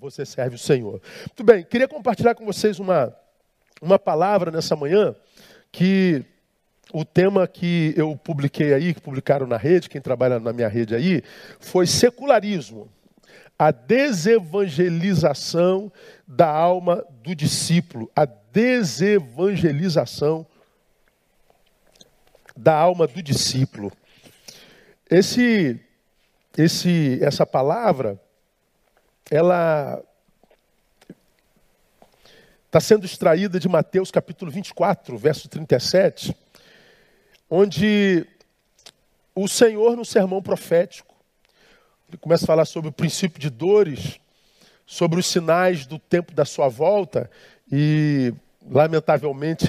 você serve o Senhor. Muito bem, queria compartilhar com vocês uma, uma palavra nessa manhã que o tema que eu publiquei aí, que publicaram na rede, quem trabalha na minha rede aí, foi secularismo. A desevangelização da alma do discípulo. A desevangelização da alma do discípulo. Esse, esse, essa palavra, ela está sendo extraída de Mateus capítulo 24, verso 37, onde o Senhor, no sermão profético, ele começa a falar sobre o princípio de dores, sobre os sinais do tempo da sua volta, e, lamentavelmente,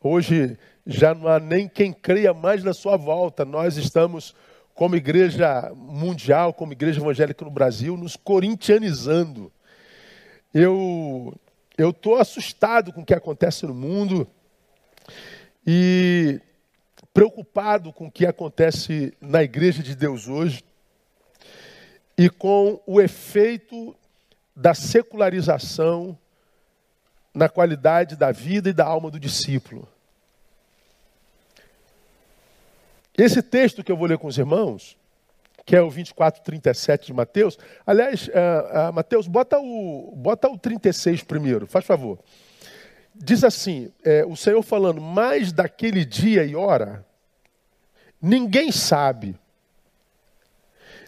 hoje já não há nem quem creia mais na sua volta. Nós estamos, como igreja mundial, como igreja evangélica no Brasil, nos corintianizando. Eu eu estou assustado com o que acontece no mundo e preocupado com o que acontece na igreja de Deus hoje e com o efeito da secularização na qualidade da vida e da alma do discípulo. Esse texto que eu vou ler com os irmãos, que é o 24, 37 de Mateus. Aliás, uh, uh, Mateus, bota o, bota o 36 primeiro, faz favor. Diz assim: é, o Senhor falando, mais daquele dia e hora, ninguém sabe,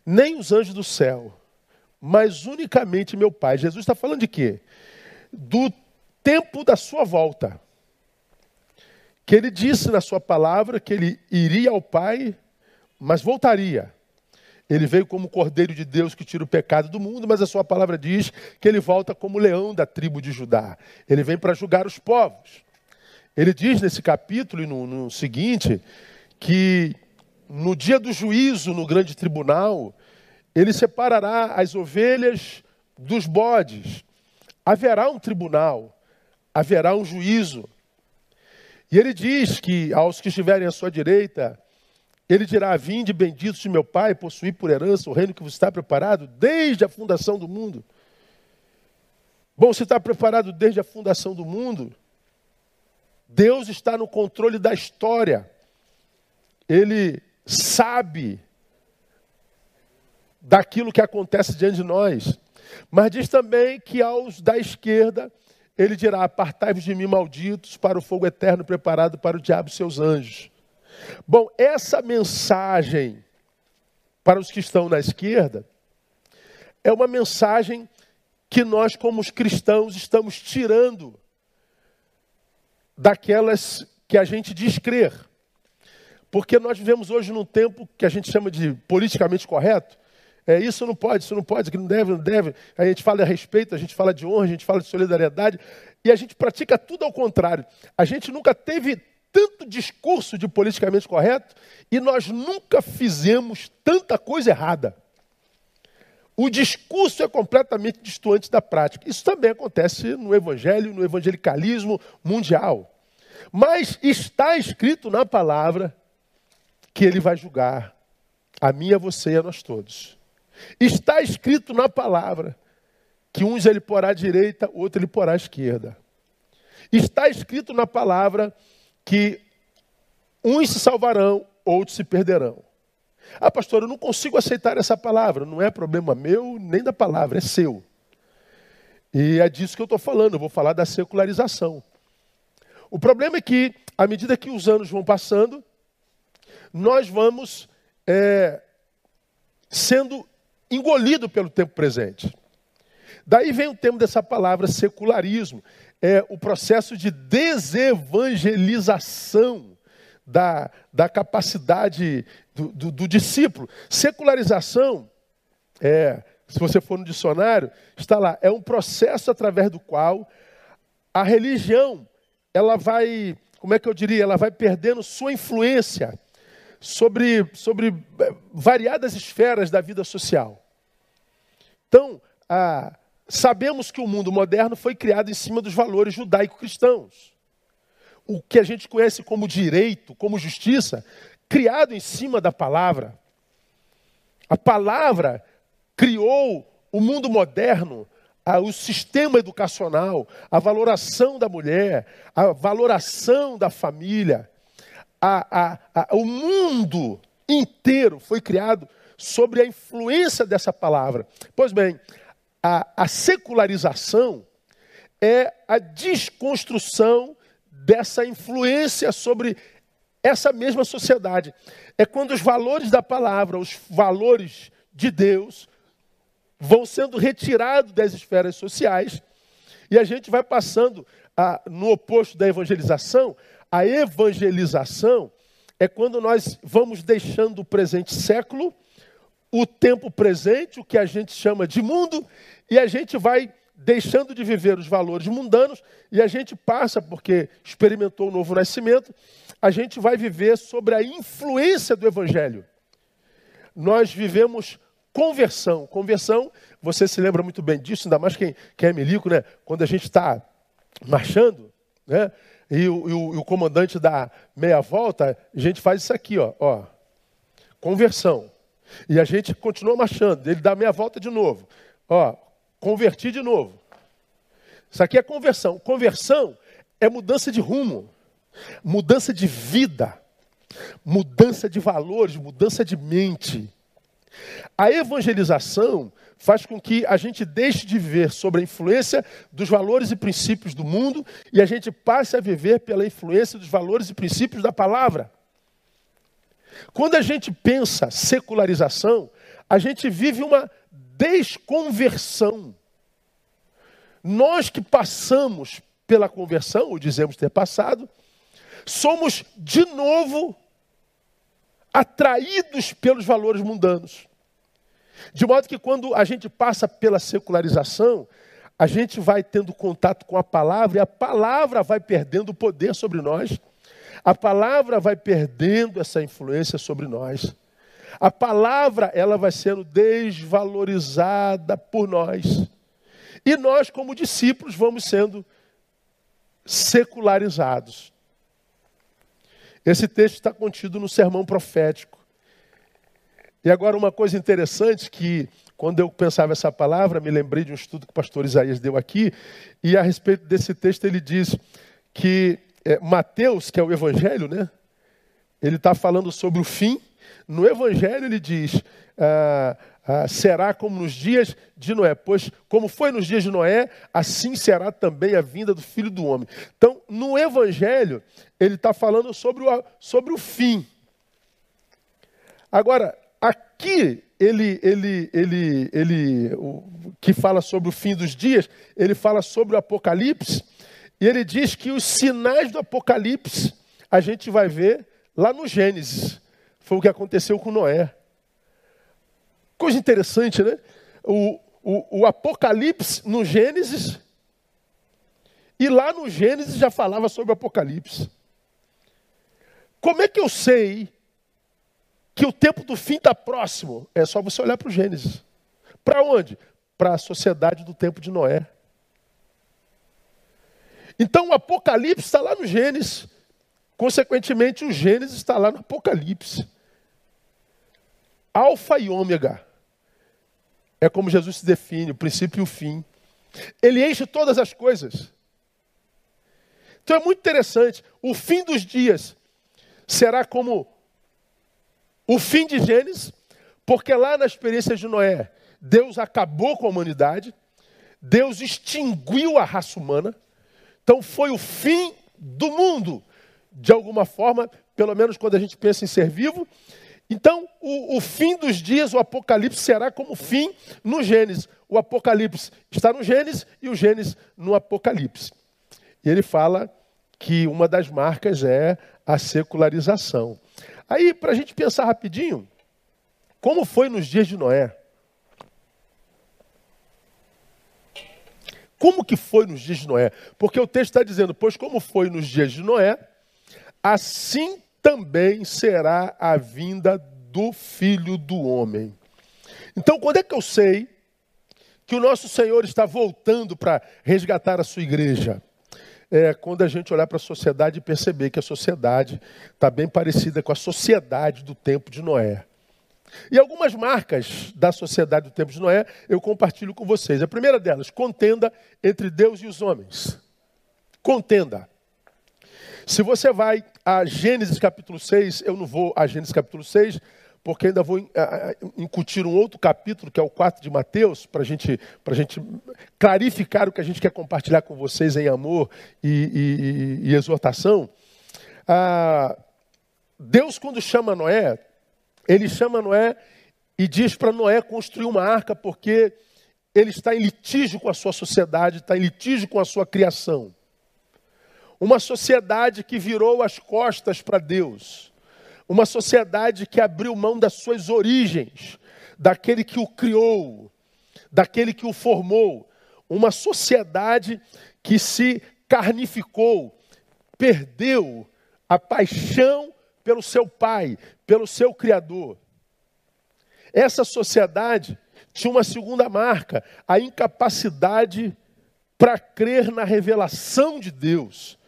nem os anjos do céu, mas unicamente meu Pai. Jesus está falando de quê? Do tempo da sua volta que ele disse na sua palavra que ele iria ao Pai, mas voltaria. Ele veio como cordeiro de Deus que tira o pecado do mundo, mas a sua palavra diz que ele volta como leão da tribo de Judá. Ele vem para julgar os povos. Ele diz nesse capítulo e no, no seguinte que no dia do juízo, no grande tribunal, ele separará as ovelhas dos bodes. Haverá um tribunal, haverá um juízo. E ele diz que aos que estiverem à sua direita, ele dirá: Vinde, benditos de meu Pai, possuí por herança o reino que vos está preparado desde a fundação do mundo. Bom, se está preparado desde a fundação do mundo, Deus está no controle da história. Ele sabe daquilo que acontece diante de nós. Mas diz também que aos da esquerda ele dirá: Apartai-vos de mim, malditos, para o fogo eterno preparado para o diabo e seus anjos. Bom, essa mensagem para os que estão na esquerda é uma mensagem que nós, como os cristãos, estamos tirando daquelas que a gente diz crer. Porque nós vivemos hoje num tempo que a gente chama de politicamente correto, é, isso não pode, isso não pode, que não deve, não deve. A gente fala de respeito, a gente fala de honra, a gente fala de solidariedade. E a gente pratica tudo ao contrário. A gente nunca teve tanto discurso de politicamente correto e nós nunca fizemos tanta coisa errada. O discurso é completamente distante da prática. Isso também acontece no evangelho, no evangelicalismo mundial. Mas está escrito na palavra que ele vai julgar a mim, a você e a nós todos. Está escrito na palavra que uns ele porá à direita, outro ele porá à esquerda. Está escrito na palavra que uns se salvarão, outros se perderão. Ah, pastor, eu não consigo aceitar essa palavra. Não é problema meu nem da palavra, é seu. E é disso que eu estou falando, eu vou falar da secularização. O problema é que, à medida que os anos vão passando, nós vamos é, sendo engolido pelo tempo presente. Daí vem o termo dessa palavra secularismo, é o processo de desevangelização da, da capacidade do, do, do discípulo. Secularização, é, se você for no dicionário, está lá, é um processo através do qual a religião ela vai, como é que eu diria, ela vai perdendo sua influência sobre, sobre é, variadas esferas da vida social. Então, ah, sabemos que o mundo moderno foi criado em cima dos valores judaico-cristãos. O que a gente conhece como direito, como justiça, criado em cima da palavra. A palavra criou o mundo moderno o sistema educacional, a valoração da mulher, a valoração da família, a, a, o mundo inteiro foi criado sobre a influência dessa palavra. Pois bem, a secularização é a desconstrução dessa influência sobre essa mesma sociedade. É quando os valores da palavra, os valores de Deus, vão sendo retirados das esferas sociais e a gente vai passando a, no oposto da evangelização. A evangelização é quando nós vamos deixando o presente século, o tempo presente, o que a gente chama de mundo, e a gente vai deixando de viver os valores mundanos e a gente passa, porque experimentou o novo nascimento, a gente vai viver sobre a influência do Evangelho. Nós vivemos conversão. Conversão, você se lembra muito bem disso, ainda mais quem, quem é milico, né? Quando a gente está marchando, né? E o, e, o, e o, comandante dá meia volta, a gente faz isso aqui, ó, ó. Conversão. E a gente continua marchando, ele dá meia volta de novo. Ó, converti de novo. Isso aqui é conversão. Conversão é mudança de rumo mudança de vida, mudança de valores, mudança de mente. A evangelização faz com que a gente deixe de viver sob a influência dos valores e princípios do mundo e a gente passe a viver pela influência dos valores e princípios da palavra. Quando a gente pensa secularização, a gente vive uma desconversão. Nós que passamos pela conversão, ou dizemos ter passado, somos de novo atraídos pelos valores mundanos. De modo que quando a gente passa pela secularização, a gente vai tendo contato com a palavra e a palavra vai perdendo o poder sobre nós. A palavra vai perdendo essa influência sobre nós. A palavra ela vai sendo desvalorizada por nós. E nós, como discípulos, vamos sendo secularizados. Esse texto está contido no sermão profético. E agora uma coisa interessante que quando eu pensava essa palavra, me lembrei de um estudo que o pastor Isaías deu aqui, e a respeito desse texto ele diz que é, Mateus, que é o evangelho, né? Ele está falando sobre o fim. No evangelho ele diz: ah, ah, será como nos dias de Noé, pois como foi nos dias de Noé, assim será também a vinda do Filho do Homem. Então, no Evangelho, ele está falando sobre o, sobre o fim. Agora, aqui, ele, ele, ele, ele, o, que fala sobre o fim dos dias, ele fala sobre o Apocalipse, e ele diz que os sinais do Apocalipse a gente vai ver lá no Gênesis. Foi o que aconteceu com Noé. Coisa interessante, né? O, o, o Apocalipse no Gênesis, e lá no Gênesis já falava sobre o Apocalipse. Como é que eu sei que o tempo do fim está próximo? É só você olhar para o Gênesis. Para onde? Para a sociedade do tempo de Noé. Então o Apocalipse está lá no Gênesis. Consequentemente, o Gênesis está lá no Apocalipse. Alfa e ômega. É como Jesus se define, o princípio e o fim. Ele enche todas as coisas. Então é muito interessante. O fim dos dias será como o fim de Gênesis, porque lá na experiência de Noé, Deus acabou com a humanidade, Deus extinguiu a raça humana. Então foi o fim do mundo, de alguma forma, pelo menos quando a gente pensa em ser vivo, então, o, o, fim dos dias, o Apocalipse, será como fim no Gênesis. O Apocalipse está no Gênesis e o Gênesis no Apocalipse. E ele fala que uma das marcas é a secularização. Aí, para a gente pensar rapidinho, como foi nos dias de Noé? Como que foi nos dias de Noé? Porque o texto está dizendo, pois como foi nos dias de Noé, assim também será a vinda do Filho do Homem. Então, quando é que eu sei que o nosso Senhor está voltando para resgatar a sua igreja? É quando a gente olhar para a sociedade e perceber que a sociedade está bem parecida com a sociedade do tempo de Noé. E algumas marcas da sociedade do tempo de Noé eu compartilho com vocês. A primeira delas, contenda entre Deus e os homens. Contenda. Se você vai a Gênesis capítulo 6, eu não vou a Gênesis capítulo 6, porque ainda vou incutir um outro capítulo, que é o 4 de Mateus, para gente, a gente clarificar o que a gente quer compartilhar com vocês em amor e, e, e exortação. Ah, Deus, quando chama Noé, ele chama Noé e diz para Noé construir uma arca, porque ele está em litígio com a sua sociedade, está em litígio com a sua criação. Uma sociedade que virou as costas para Deus. Uma sociedade que abriu mão das suas origens, daquele que o criou, daquele que o formou. Uma sociedade que se carnificou, perdeu a paixão pelo seu pai, pelo seu Criador. Essa sociedade tinha uma segunda marca, a incapacidade para crer na revelação de Deus.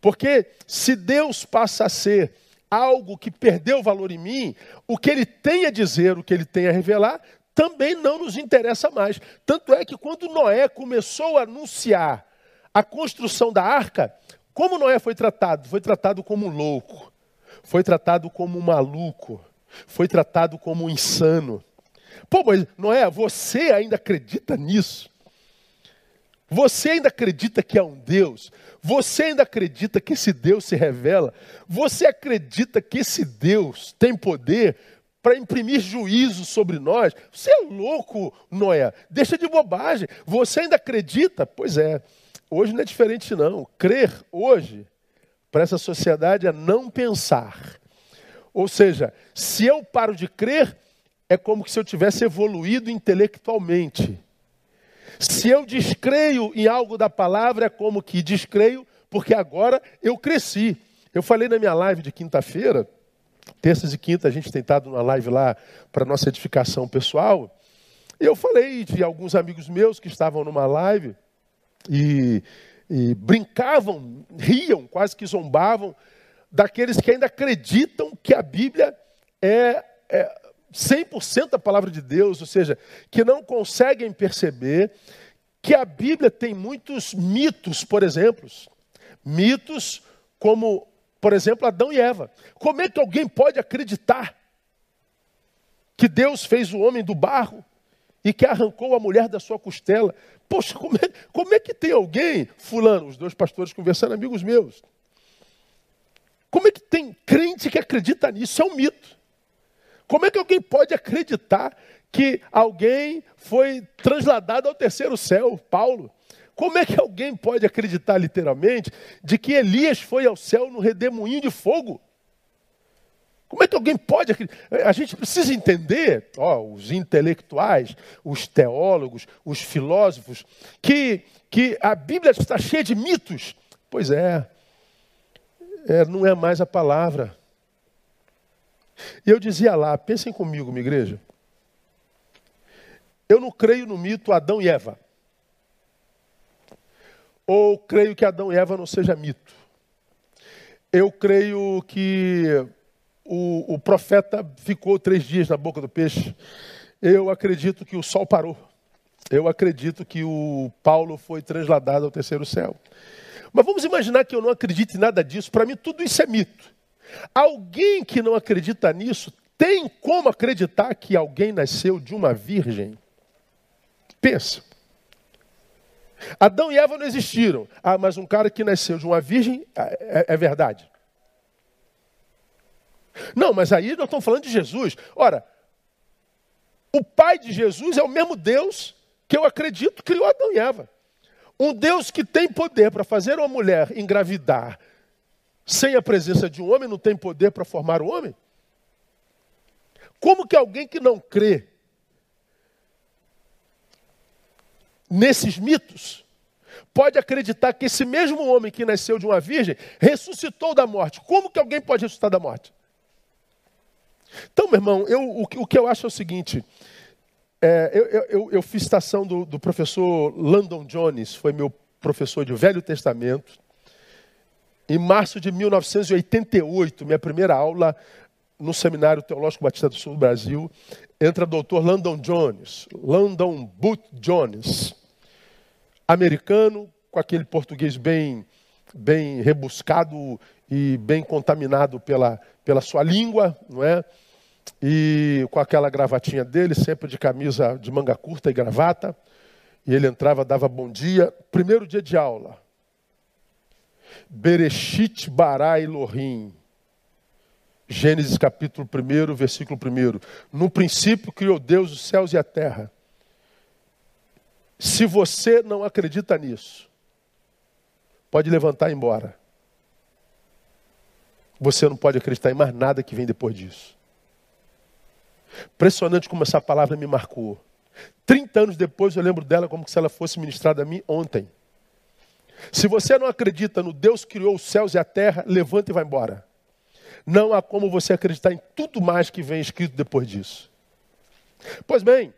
Porque se Deus passa a ser algo que perdeu valor em mim, o que ele tem a dizer, o que ele tem a revelar, também não nos interessa mais. Tanto é que quando Noé começou a anunciar a construção da arca, como Noé foi tratado? Foi tratado como um louco, foi tratado como um maluco, foi tratado como um insano. Pô, mas Noé, você ainda acredita nisso? Você ainda acredita que há um Deus? Você ainda acredita que esse Deus se revela? Você acredita que esse Deus tem poder para imprimir juízo sobre nós? Você é louco, Noé. Deixa de bobagem. Você ainda acredita? Pois é. Hoje não é diferente, não. Crer hoje, para essa sociedade, é não pensar. Ou seja, se eu paro de crer, é como se eu tivesse evoluído intelectualmente. Se eu descreio em algo da palavra, é como que descreio, porque agora eu cresci. Eu falei na minha live de quinta-feira, terças e quinta a gente tem estado numa live lá para nossa edificação pessoal. Eu falei de alguns amigos meus que estavam numa live e, e brincavam, riam, quase que zombavam daqueles que ainda acreditam que a Bíblia é, é 100% a palavra de Deus, ou seja, que não conseguem perceber que a Bíblia tem muitos mitos, por exemplo. Mitos como, por exemplo, Adão e Eva. Como é que alguém pode acreditar que Deus fez o homem do barro e que arrancou a mulher da sua costela? Poxa, como é, como é que tem alguém, fulano, os dois pastores conversando, amigos meus, como é que tem crente que acredita nisso? É um mito. Como é que alguém pode acreditar que alguém foi transladado ao terceiro céu, Paulo? Como é que alguém pode acreditar literalmente de que Elias foi ao céu no redemoinho de fogo? Como é que alguém pode acreditar? A gente precisa entender, ó, os intelectuais, os teólogos, os filósofos, que, que a Bíblia está cheia de mitos. Pois é, é, não é mais a palavra. E eu dizia lá, pensem comigo, minha igreja. Eu não creio no mito Adão e Eva. Ou creio que Adão e Eva não seja mito. Eu creio que o, o profeta ficou três dias na boca do peixe. Eu acredito que o sol parou. Eu acredito que o Paulo foi transladado ao terceiro céu. Mas vamos imaginar que eu não acredite em nada disso. Para mim, tudo isso é mito. Alguém que não acredita nisso tem como acreditar que alguém nasceu de uma virgem? Pensa. Adão e Eva não existiram. Ah, mas um cara que nasceu de uma virgem é, é, é verdade. Não, mas aí nós estamos falando de Jesus. Ora, o pai de Jesus é o mesmo Deus que eu acredito criou Adão e Eva. Um Deus que tem poder para fazer uma mulher engravidar sem a presença de um homem não tem poder para formar o homem? Como que alguém que não crê nesses mitos pode acreditar que esse mesmo homem que nasceu de uma virgem ressuscitou da morte? Como que alguém pode ressuscitar da morte? Então, meu irmão, eu, o, o que eu acho é o seguinte: é, eu, eu, eu, fiz citação do, do, professor Landon Jones, foi meu professor de Velho Testamento. Em março de 1988, minha primeira aula no Seminário Teológico Batista do Sul do Brasil, entra o doutor Landon Jones, Landon Booth Jones, americano, com aquele português bem, bem rebuscado e bem contaminado pela, pela sua língua, não é? E com aquela gravatinha dele, sempre de camisa de manga curta e gravata. E ele entrava, dava bom dia. Primeiro dia de aula. Bereshit bara Elohim. Gênesis capítulo 1, versículo 1. No princípio criou Deus os céus e a terra. Se você não acredita nisso, pode levantar e ir embora. Você não pode acreditar em mais nada que vem depois disso. Impressionante como essa palavra me marcou. 30 anos depois eu lembro dela como se ela fosse ministrada a mim ontem. Se você não acredita no Deus que criou os céus e a terra, levanta e vai embora. Não há como você acreditar em tudo mais que vem escrito depois disso. Pois bem,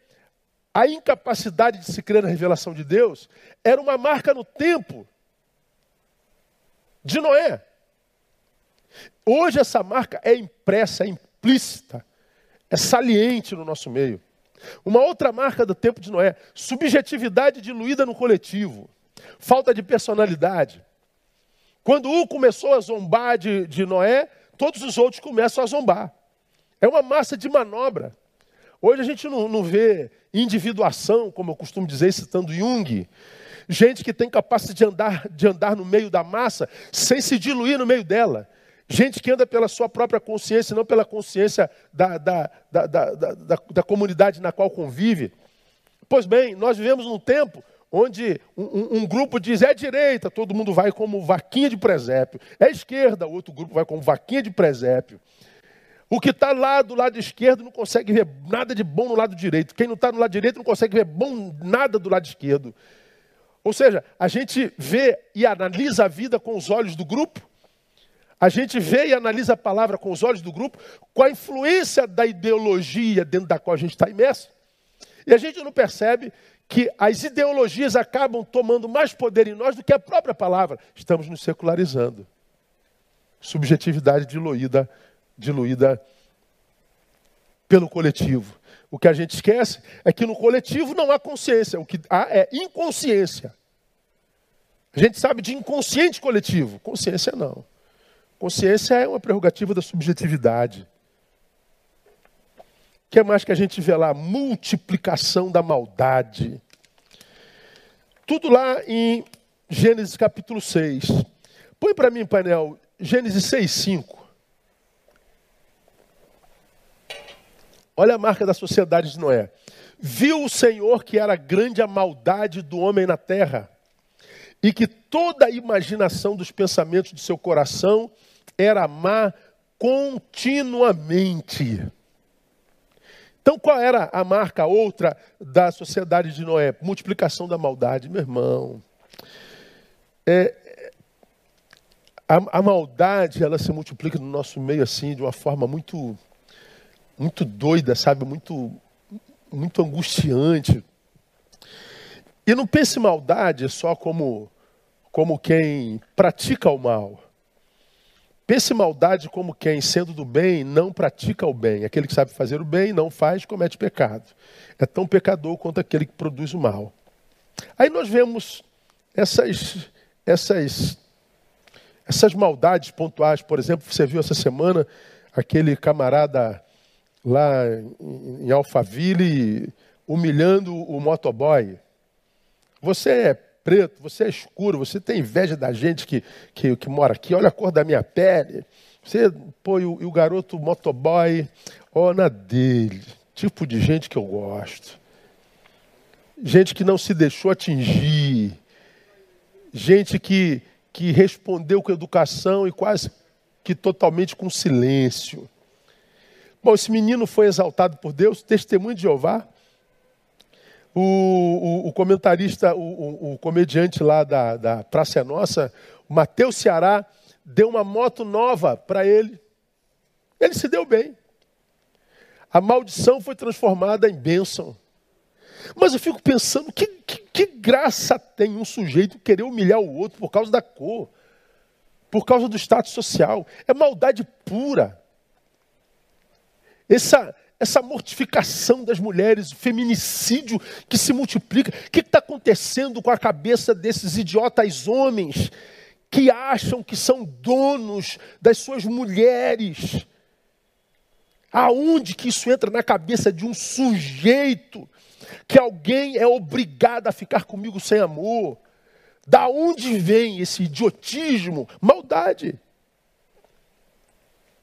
a incapacidade de se crer na revelação de Deus era uma marca no tempo de Noé. Hoje essa marca é impressa, é implícita, é saliente no nosso meio. Uma outra marca do tempo de Noé, subjetividade diluída no coletivo, falta de personalidade. Quando um começou a zombar de, de Noé, todos os outros começam a zombar. É uma massa de manobra. Hoje a gente não, não vê individuação, como eu costumo dizer, citando Jung. Gente que tem capacidade de andar, de andar no meio da massa sem se diluir no meio dela. Gente que anda pela sua própria consciência, não pela consciência da, da, da, da, da, da comunidade na qual convive. Pois bem, nós vivemos num tempo onde um, um, grupo diz é direita, todo mundo vai como vaquinha de presépio. É esquerda, outro grupo vai como vaquinha de presépio. O que está lá do lado esquerdo não consegue ver nada de bom no lado direito. Quem não está no lado direito não consegue ver bom nada do lado esquerdo. Ou seja, a gente vê e analisa a vida com os olhos do grupo. A gente vê e analisa a palavra com os olhos do grupo, com a influência da ideologia dentro da qual a gente está imerso. E a gente não percebe que as ideologias acabam tomando mais poder em nós do que a própria palavra. Estamos nos secularizando. Subjetividade diluída, diluída pelo coletivo. O que a gente esquece é que no coletivo não há consciência, o que há é inconsciência. A gente sabe de inconsciente coletivo, consciência não. Consciência é uma prerrogativa da subjetividade que é mais que a gente vê lá? Multiplicação da maldade. Tudo lá em Gênesis capítulo 6. Põe para mim, painel, Gênesis 6, 5. Olha a marca da sociedade de Noé. Viu o Senhor que era grande a maldade do homem na terra, e que toda a imaginação dos pensamentos do seu coração era má continuamente. Então, qual era a marca outra da sociedade de Noé? Multiplicação da maldade, meu irmão. É, a, a, maldade, ela se multiplica no nosso meio assim, de uma forma muito, muito doida, sabe? Muito, muito angustiante. E não pense maldade só como, como quem pratica o mal. Pense maldade como quem, sendo do bem, não pratica o bem. Aquele que sabe fazer o bem, não faz, comete pecado. É tão pecador quanto aquele que produz o mal. Aí nós vemos essas, essas, essas maldades pontuais. Por exemplo, você viu essa semana aquele camarada lá em Alphaville humilhando o motoboy. Você é preto, você é escuro, você tem inveja da gente que, que, que mora aqui, olha a cor da minha pele. Você põe o, o garoto motoboy, ó na dele. Tipo de gente que eu gosto. Gente que não se deixou atingir. Gente que, que respondeu com educação e quase que totalmente com silêncio. Bom, esse menino foi exaltado por Deus, testemunho de Jeová, o, o, o comentarista, o, o, comediante lá da, da Praça é Nossa, o Matheus Ceará, deu uma moto nova para ele. Ele se deu bem. A maldição foi transformada em bênção. Mas eu fico pensando, que, que, que, graça tem um sujeito querer humilhar o outro por causa da cor, por causa do status social? É maldade pura. essa, essa mortificação das mulheres, o feminicídio que se multiplica. O que está acontecendo com a cabeça desses idiotas homens que acham que são donos das suas mulheres? Aonde que isso entra na cabeça de um sujeito que alguém é obrigado a ficar comigo sem amor? Da onde vem esse idiotismo? Maldade.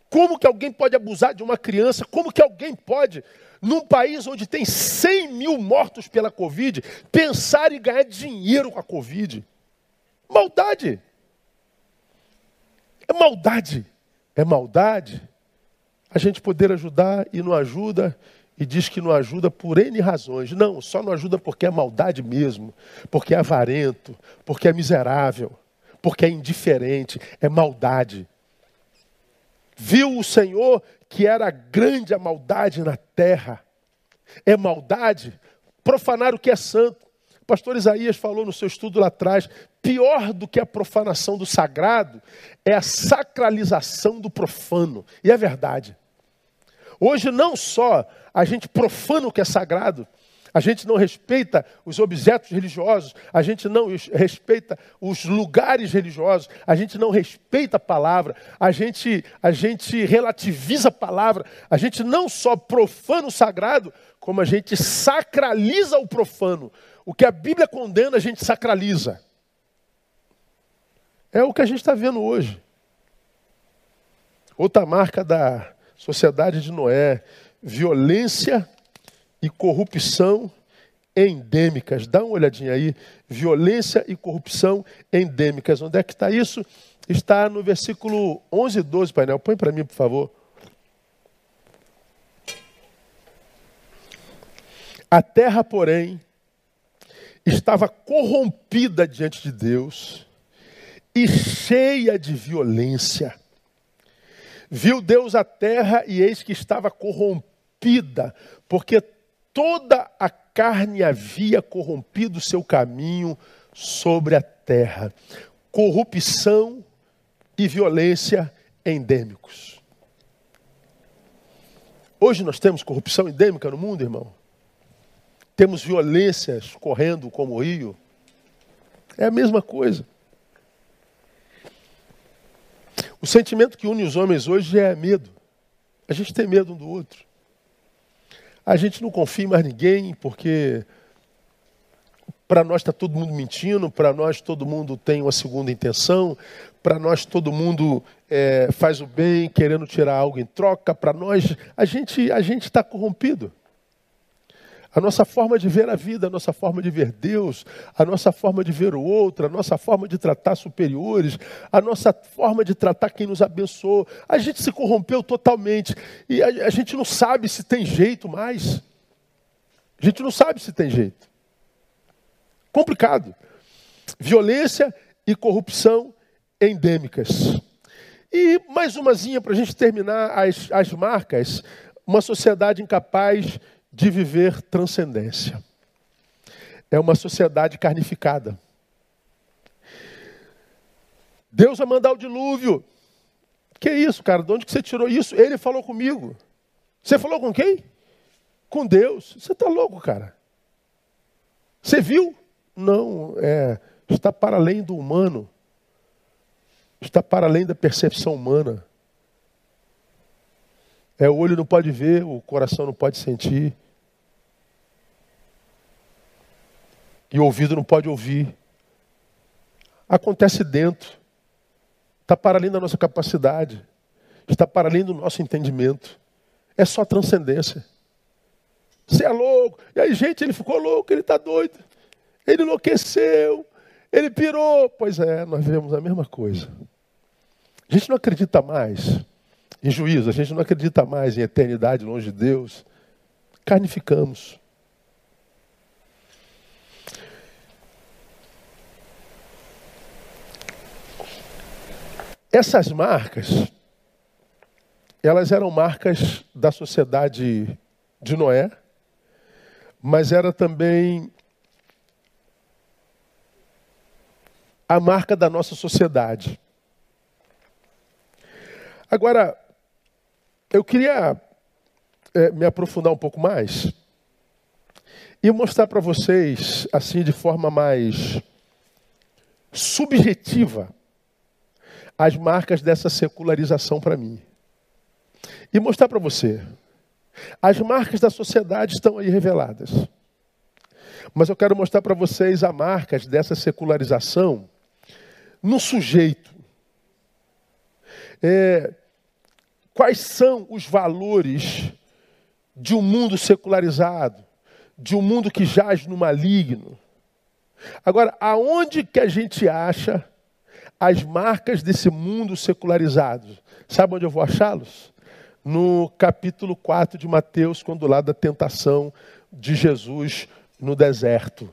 Como que alguém pode abusar de uma criança? Como que alguém pode, num país onde tem 100 mil mortos pela Covid, pensar em ganhar dinheiro com a Covid? Maldade. É maldade. É maldade. A gente poder ajudar e não ajuda, e diz que não ajuda por N razões. Não, só não ajuda porque é maldade mesmo, porque é avarento, porque é miserável, porque é indiferente, é maldade. Viu o Senhor que era grande a maldade na terra. É maldade profanar o que é santo. O pastor Isaías falou no seu estudo lá atrás: pior do que a profanação do sagrado é a sacralização do profano. E é verdade. Hoje não só a gente profana o que é sagrado, a gente não respeita os objetos religiosos, a gente não respeita os lugares religiosos, a gente não respeita a palavra, a gente, a gente relativiza a palavra, a gente não só profana o sagrado, como a gente sacraliza o profano. O que a Bíblia condena, a gente sacraliza. É o que a gente está vendo hoje. Outra marca da sociedade de Noé: violência e corrupção endêmicas. Dá uma olhadinha aí. Violência e corrupção endêmicas. Onde é que está isso? Está no versículo 11 e 12, painel. Põe para mim, por favor. A terra, porém, estava corrompida diante de Deus e cheia de violência. Viu Deus a terra e eis que estava corrompida, porque toda a carne havia corrompido seu caminho sobre a terra. Corrupção e violência endêmicos. Hoje nós temos corrupção endêmica no mundo, irmão. Temos violências correndo como o rio. É a mesma coisa. O sentimento que une os homens hoje é medo. A gente tem medo um do outro. A gente não confia em mais ninguém, porque para nós está todo mundo mentindo, para nós todo mundo tem uma segunda intenção, para nós todo mundo é, faz o bem querendo tirar algo em troca, para nós a gente a gente está corrompido. A nossa forma de ver a vida, a nossa forma de ver Deus, a nossa forma de ver o outro, a nossa forma de tratar superiores, a nossa forma de tratar quem nos abençoou. A gente se corrompeu totalmente e a, a gente não sabe se tem jeito mais. A gente não sabe se tem jeito. Complicado. Violência e corrupção endêmicas. E mais umazinha para a gente terminar as, as marcas. Uma sociedade incapaz de viver transcendência. É uma sociedade carnificada. Deus vai mandar o dilúvio. Que isso, cara? De onde que você tirou isso? Ele falou comigo. Você falou com quem? Com Deus. Você está louco, cara? Você viu? Não, é, está para além do humano. Está para além da percepção humana. É, o olho não pode ver, o coração não pode sentir. E o ouvido não pode ouvir. Acontece dentro. Está para além da nossa capacidade. Está para além do nosso entendimento. É só transcendência. Você é louco. E aí, gente, ele ficou louco, ele está doido. Ele enlouqueceu. Ele pirou. Pois é, nós vemos a mesma coisa. A gente não acredita mais em juízo, a gente não acredita mais em eternidade longe de Deus, carnificamos. Essas marcas, elas eram marcas da sociedade de Noé, mas era também a marca da nossa sociedade. Agora, eu queria é, me aprofundar um pouco mais e mostrar para vocês, assim, de forma mais subjetiva, as marcas dessa secularização para mim. E mostrar para você. As marcas da sociedade estão aí reveladas. Mas eu quero mostrar para vocês as marcas dessa secularização no sujeito. É, quais são os valores de um mundo secularizado, de um mundo que jaz no maligno? Agora, aonde que a gente acha as marcas desse mundo secularizado? Sabe onde eu vou achá-los? No capítulo 4 de Mateus, quando lá da tentação de Jesus no deserto.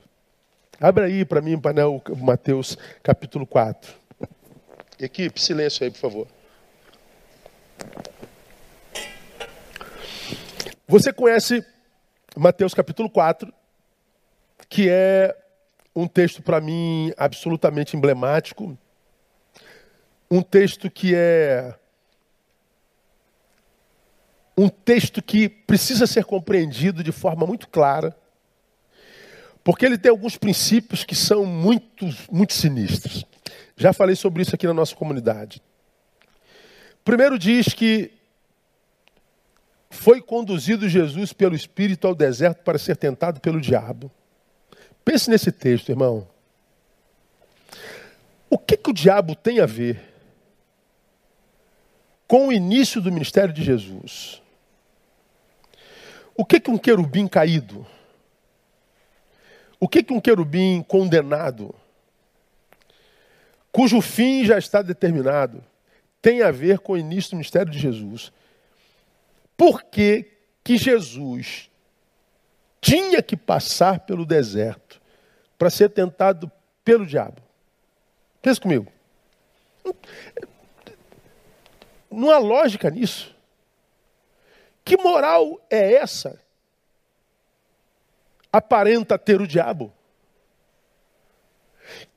Abra aí para mim, painel Mateus capítulo 4. Equipe, silêncio aí, por favor. Você conhece Mateus capítulo 4, que é um texto para mim absolutamente emblemático, um texto que é um texto que precisa ser compreendido de forma muito clara, porque ele tem alguns princípios que são muito, muito sinistros. Já falei sobre isso aqui na nossa comunidade. Primeiro diz que foi conduzido Jesus pelo Espírito ao deserto para ser tentado pelo diabo. Pense nesse texto, irmão. O que, que o diabo tem a ver com o início do ministério de Jesus? O que, que um querubim caído? O que, que um querubim condenado, cujo fim já está determinado, tem a ver com o início do ministério de Jesus? Por que, que Jesus tinha que passar pelo deserto para ser tentado pelo diabo. Pensa comigo. Não há lógica nisso. Que moral é essa? Aparenta ter o diabo.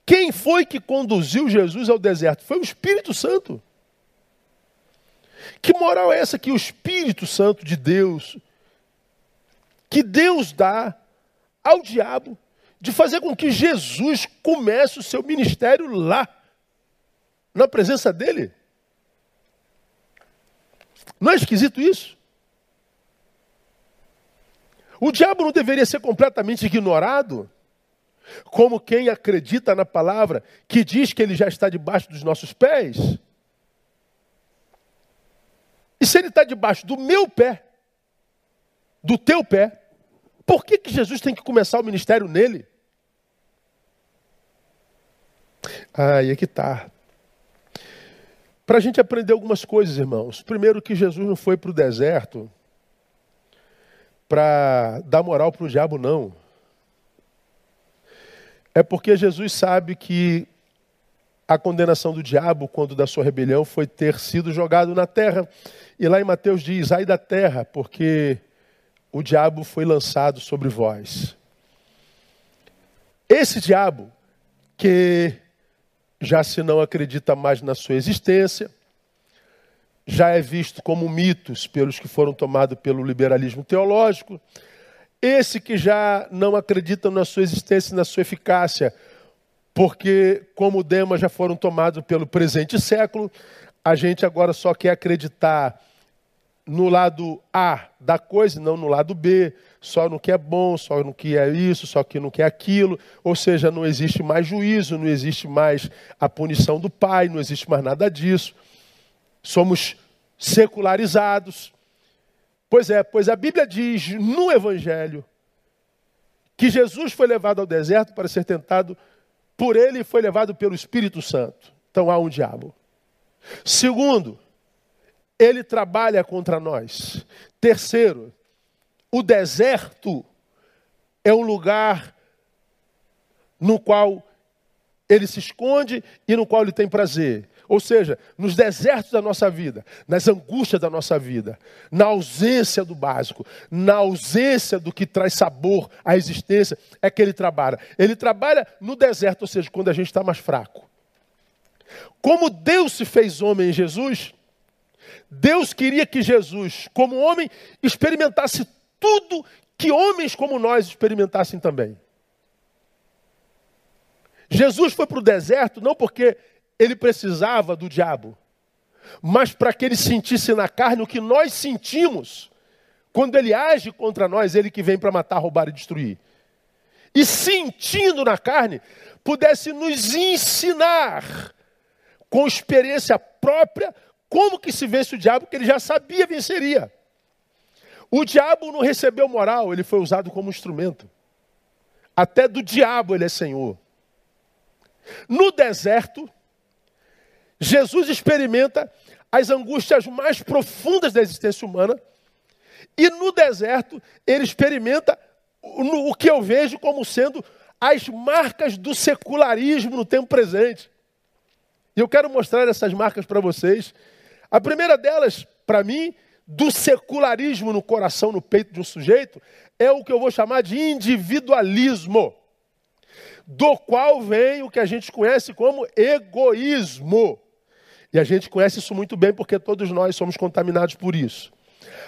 Quem foi que conduziu Jesus ao deserto? Foi o Espírito Santo. Que moral é essa que o Espírito Santo de Deus que Deus dá ao diabo de fazer com que Jesus comece o seu ministério lá, na presença dele. Não é esquisito isso? O diabo não deveria ser completamente ignorado, como quem acredita na palavra que diz que ele já está debaixo dos nossos pés. E se ele está debaixo do meu pé, do teu pé, por que, que Jesus tem que começar o ministério nele? Ah, é que está. Para a gente aprender algumas coisas, irmãos. Primeiro, que Jesus não foi para o deserto para dar moral para o diabo, não. É porque Jesus sabe que a condenação do diabo, quando da sua rebelião, foi ter sido jogado na terra. E lá em Mateus diz: ai da terra, porque o diabo foi lançado sobre vós. Esse diabo, que já se não acredita mais na sua existência, já é visto como mitos pelos que foram tomados pelo liberalismo teológico. Esse que já não acredita na sua existência e na sua eficácia, porque, como Demas já foram tomados pelo presente século, a gente agora só quer acreditar no lado A da coisa, não no lado B, só no que é bom, só no que é isso, só que no que é aquilo. Ou seja, não existe mais juízo, não existe mais a punição do pai, não existe mais nada disso. Somos secularizados. Pois é, pois a Bíblia diz no Evangelho que Jesus foi levado ao deserto para ser tentado por ele foi levado pelo Espírito Santo. Então há um diabo. Segundo, ele trabalha contra nós. Terceiro, o deserto é um lugar no qual ele se esconde e no qual ele tem prazer. Ou seja, nos desertos da nossa vida, nas angústias da nossa vida, na ausência do básico, na ausência do que traz sabor à existência, é que ele trabalha. Ele trabalha no deserto, ou seja, quando a gente está mais fraco. Como Deus se fez homem em Jesus, Deus queria que Jesus, como homem, experimentasse tudo que homens como nós experimentassem também. Jesus foi para o deserto não porque ele precisava do diabo, mas para que ele sentisse na carne o que nós sentimos quando ele age contra nós, ele que vem para matar, roubar e destruir. E sentindo na carne, pudesse nos ensinar com experiência própria como que se vence o diabo, que ele já sabia venceria. O diabo não recebeu moral, ele foi usado como instrumento. Até do diabo ele é senhor. No deserto, Jesus experimenta as angústias mais profundas da existência humana, e no deserto ele experimenta o que eu vejo como sendo as marcas do secularismo no tempo presente. E eu quero mostrar essas marcas para vocês. A primeira delas, para mim, do secularismo no coração, no peito de um sujeito, é o que eu vou chamar de individualismo, do qual vem o que a gente conhece como egoísmo. E a gente conhece isso muito bem porque todos nós somos contaminados por isso.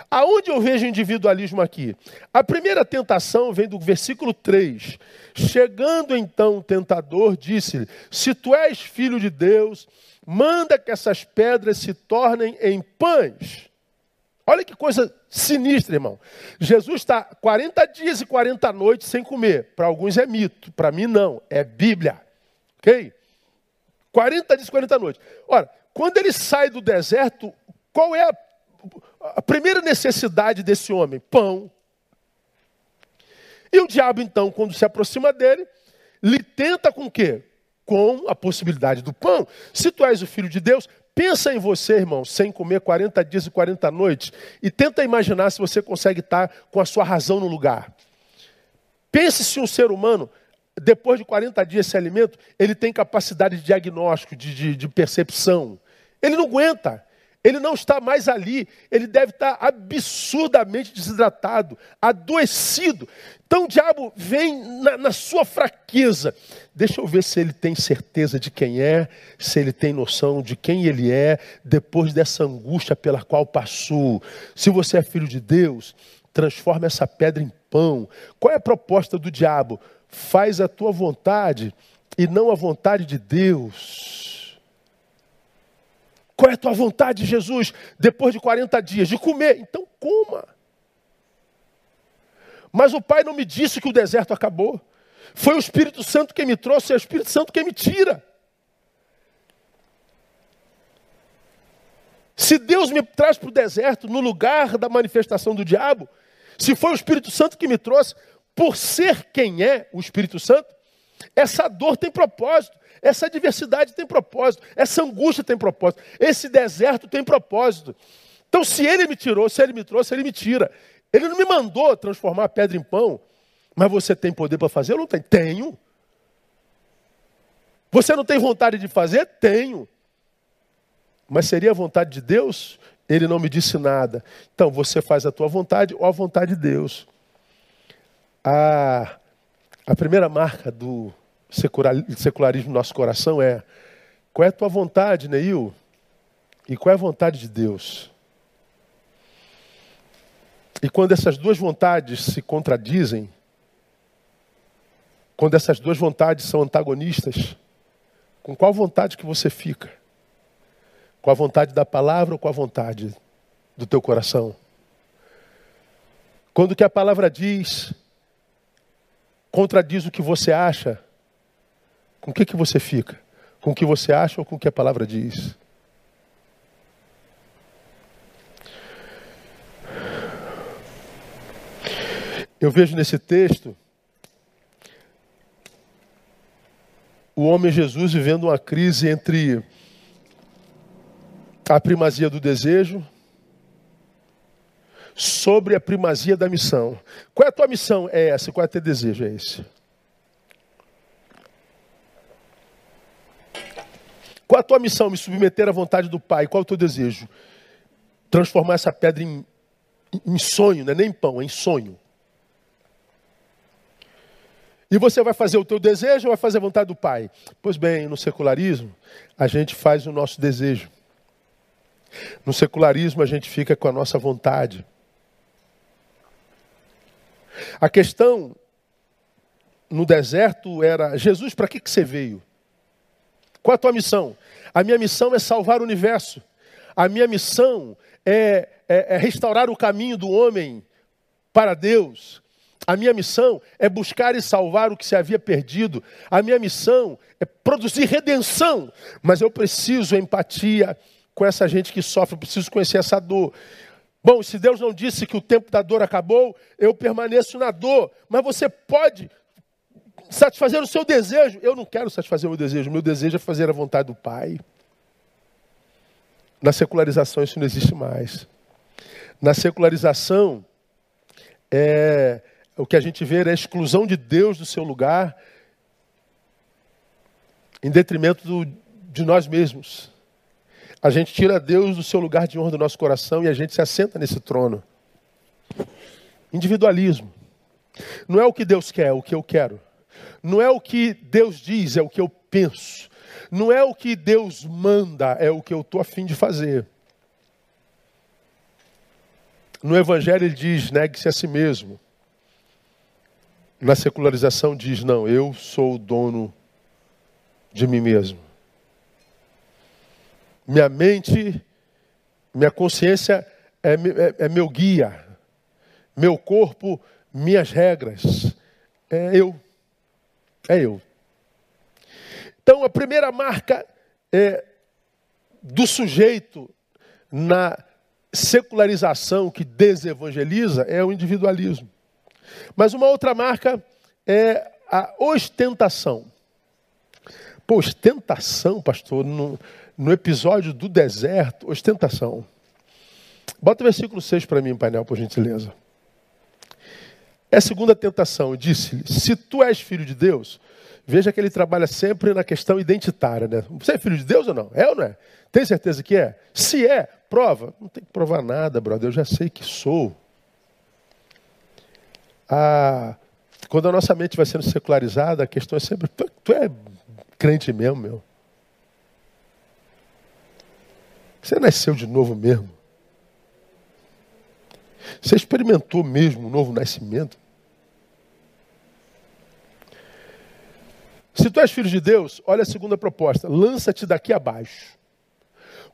Aonde eu vejo individualismo aqui? A primeira tentação vem do versículo 3. Chegando então o tentador, disse-lhe: Se tu és filho de Deus, manda que essas pedras se tornem em pães. Olha que coisa sinistra, irmão. Jesus está 40 dias e 40 noites sem comer. Para alguns é mito, para mim não, é Bíblia. Ok? 40 dias e 40 noites. Ora, quando ele sai do deserto, qual é a, a primeira necessidade desse homem? Pão. E o diabo, então, quando se aproxima dele, lhe tenta com o quê? Com a possibilidade do pão. Se tu és o filho de Deus, pensa em você, irmão, sem comer 40 dias e 40 noites, e tenta imaginar se você consegue estar com a sua razão no lugar. Pense se um ser humano depois de 40 dias sem alimento, ele tem capacidade de diagnóstico, de, de, de percepção. Ele não aguenta. Ele não está mais ali, ele deve estar absurdamente desidratado, adoecido. Então o diabo vem na, na, sua fraqueza. Deixa eu ver se ele tem certeza de quem é, se ele tem noção de quem ele é, depois dessa angústia pela qual passou. Se você é filho de Deus, transforma essa pedra em pão. Qual é a proposta do diabo? Faz a tua vontade e não a vontade de Deus. Qual é a tua vontade, Jesus, depois de 40 dias? De comer. Então coma. Mas o Pai não me disse que o deserto acabou. Foi o Espírito Santo que me trouxe, é o Espírito Santo que me tira. Se Deus me traz para o deserto, no lugar da manifestação do diabo, se foi o Espírito Santo que me trouxe, por ser quem é o Espírito Santo, essa dor tem propósito, essa adversidade tem propósito, essa angústia tem propósito, esse deserto tem propósito. Então, se ele me tirou, se ele me trouxe, ele me tira. Ele não me mandou transformar a pedra em pão, mas você tem poder para fazer? Eu não tenho. Tenho. Você não tem vontade de fazer? Tenho. Mas seria a vontade de Deus? Ele não me disse nada. Então, você faz a tua vontade ou a vontade de Deus. A, a primeira marca do secularismo no nosso coração é qual é a tua vontade, Neil? E qual é a vontade de Deus? E quando essas duas vontades se contradizem, quando essas duas vontades são antagonistas, com qual vontade que você fica? Com a vontade da palavra ou com a vontade do teu coração? Quando o que a palavra diz contradiz o que você acha, com o que, que você fica? Com o que você acha ou com o que a palavra diz? Eu vejo nesse texto o homem Jesus vivendo uma crise entre a primazia do desejo sobre a primazia da missão. Qual é a tua missão? É essa. Qual é o teu desejo? É esse. Qual é a tua missão? Me submeter à vontade do Pai. Qual é o teu desejo? Transformar essa pedra em, em sonho, não é nem em pão, é em sonho. E você vai fazer o teu desejo ou vai fazer a vontade do Pai? Pois bem, no secularismo, a gente faz o nosso desejo. No secularismo, a gente fica com a nossa vontade. A questão no deserto era: Jesus, para que, que você veio? Qual a tua missão? A minha missão é salvar o universo. A minha missão é, é, é restaurar o caminho do homem para Deus. A minha missão é buscar e salvar o que se havia perdido. A minha missão é produzir redenção. Mas eu preciso empatia com essa gente que sofre, eu preciso conhecer essa dor. Bom, se Deus não disse que o tempo da dor acabou, eu permaneço na dor. Mas você pode satisfazer o seu desejo. Eu não quero satisfazer o meu desejo. Meu desejo é fazer a vontade do Pai. Na secularização isso não existe mais. Na secularização, é, o que a gente vê é a exclusão de Deus do seu lugar em detrimento do, de nós mesmos. A gente tira Deus do seu lugar de honra do nosso coração e a gente se assenta nesse trono. Individualismo. Não é o que Deus quer, é o que eu quero. Não é o que Deus diz, é o que eu penso. Não é o que Deus manda, é o que eu estou afim de fazer. No Evangelho ele diz, negue-se a si mesmo. Na secularização diz, não, eu sou o dono de mim mesmo. Minha mente, minha consciência é, é, é meu guia. Meu corpo, minhas regras. É eu. É eu. Então, a primeira marca é, do sujeito na secularização que desevangeliza é o individualismo. Mas uma outra marca é a ostentação. Pô, ostentação, pastor, no, no episódio do deserto, ostentação. Bota o versículo 6 para mim, painel, por gentileza. É a segunda tentação. Disse-lhe: Se tu és filho de Deus, veja que ele trabalha sempre na questão identitária. Né? Você é filho de Deus ou não? É ou não é? Tem certeza que é? Se é, prova. Não tem que provar nada, brother. Eu já sei que sou. Ah, quando a nossa mente vai sendo secularizada, a questão é sempre: tu, tu é crente mesmo, meu? Você nasceu de novo mesmo? Você experimentou mesmo um novo nascimento? Se tu és filho de Deus, olha a segunda proposta: lança-te daqui abaixo.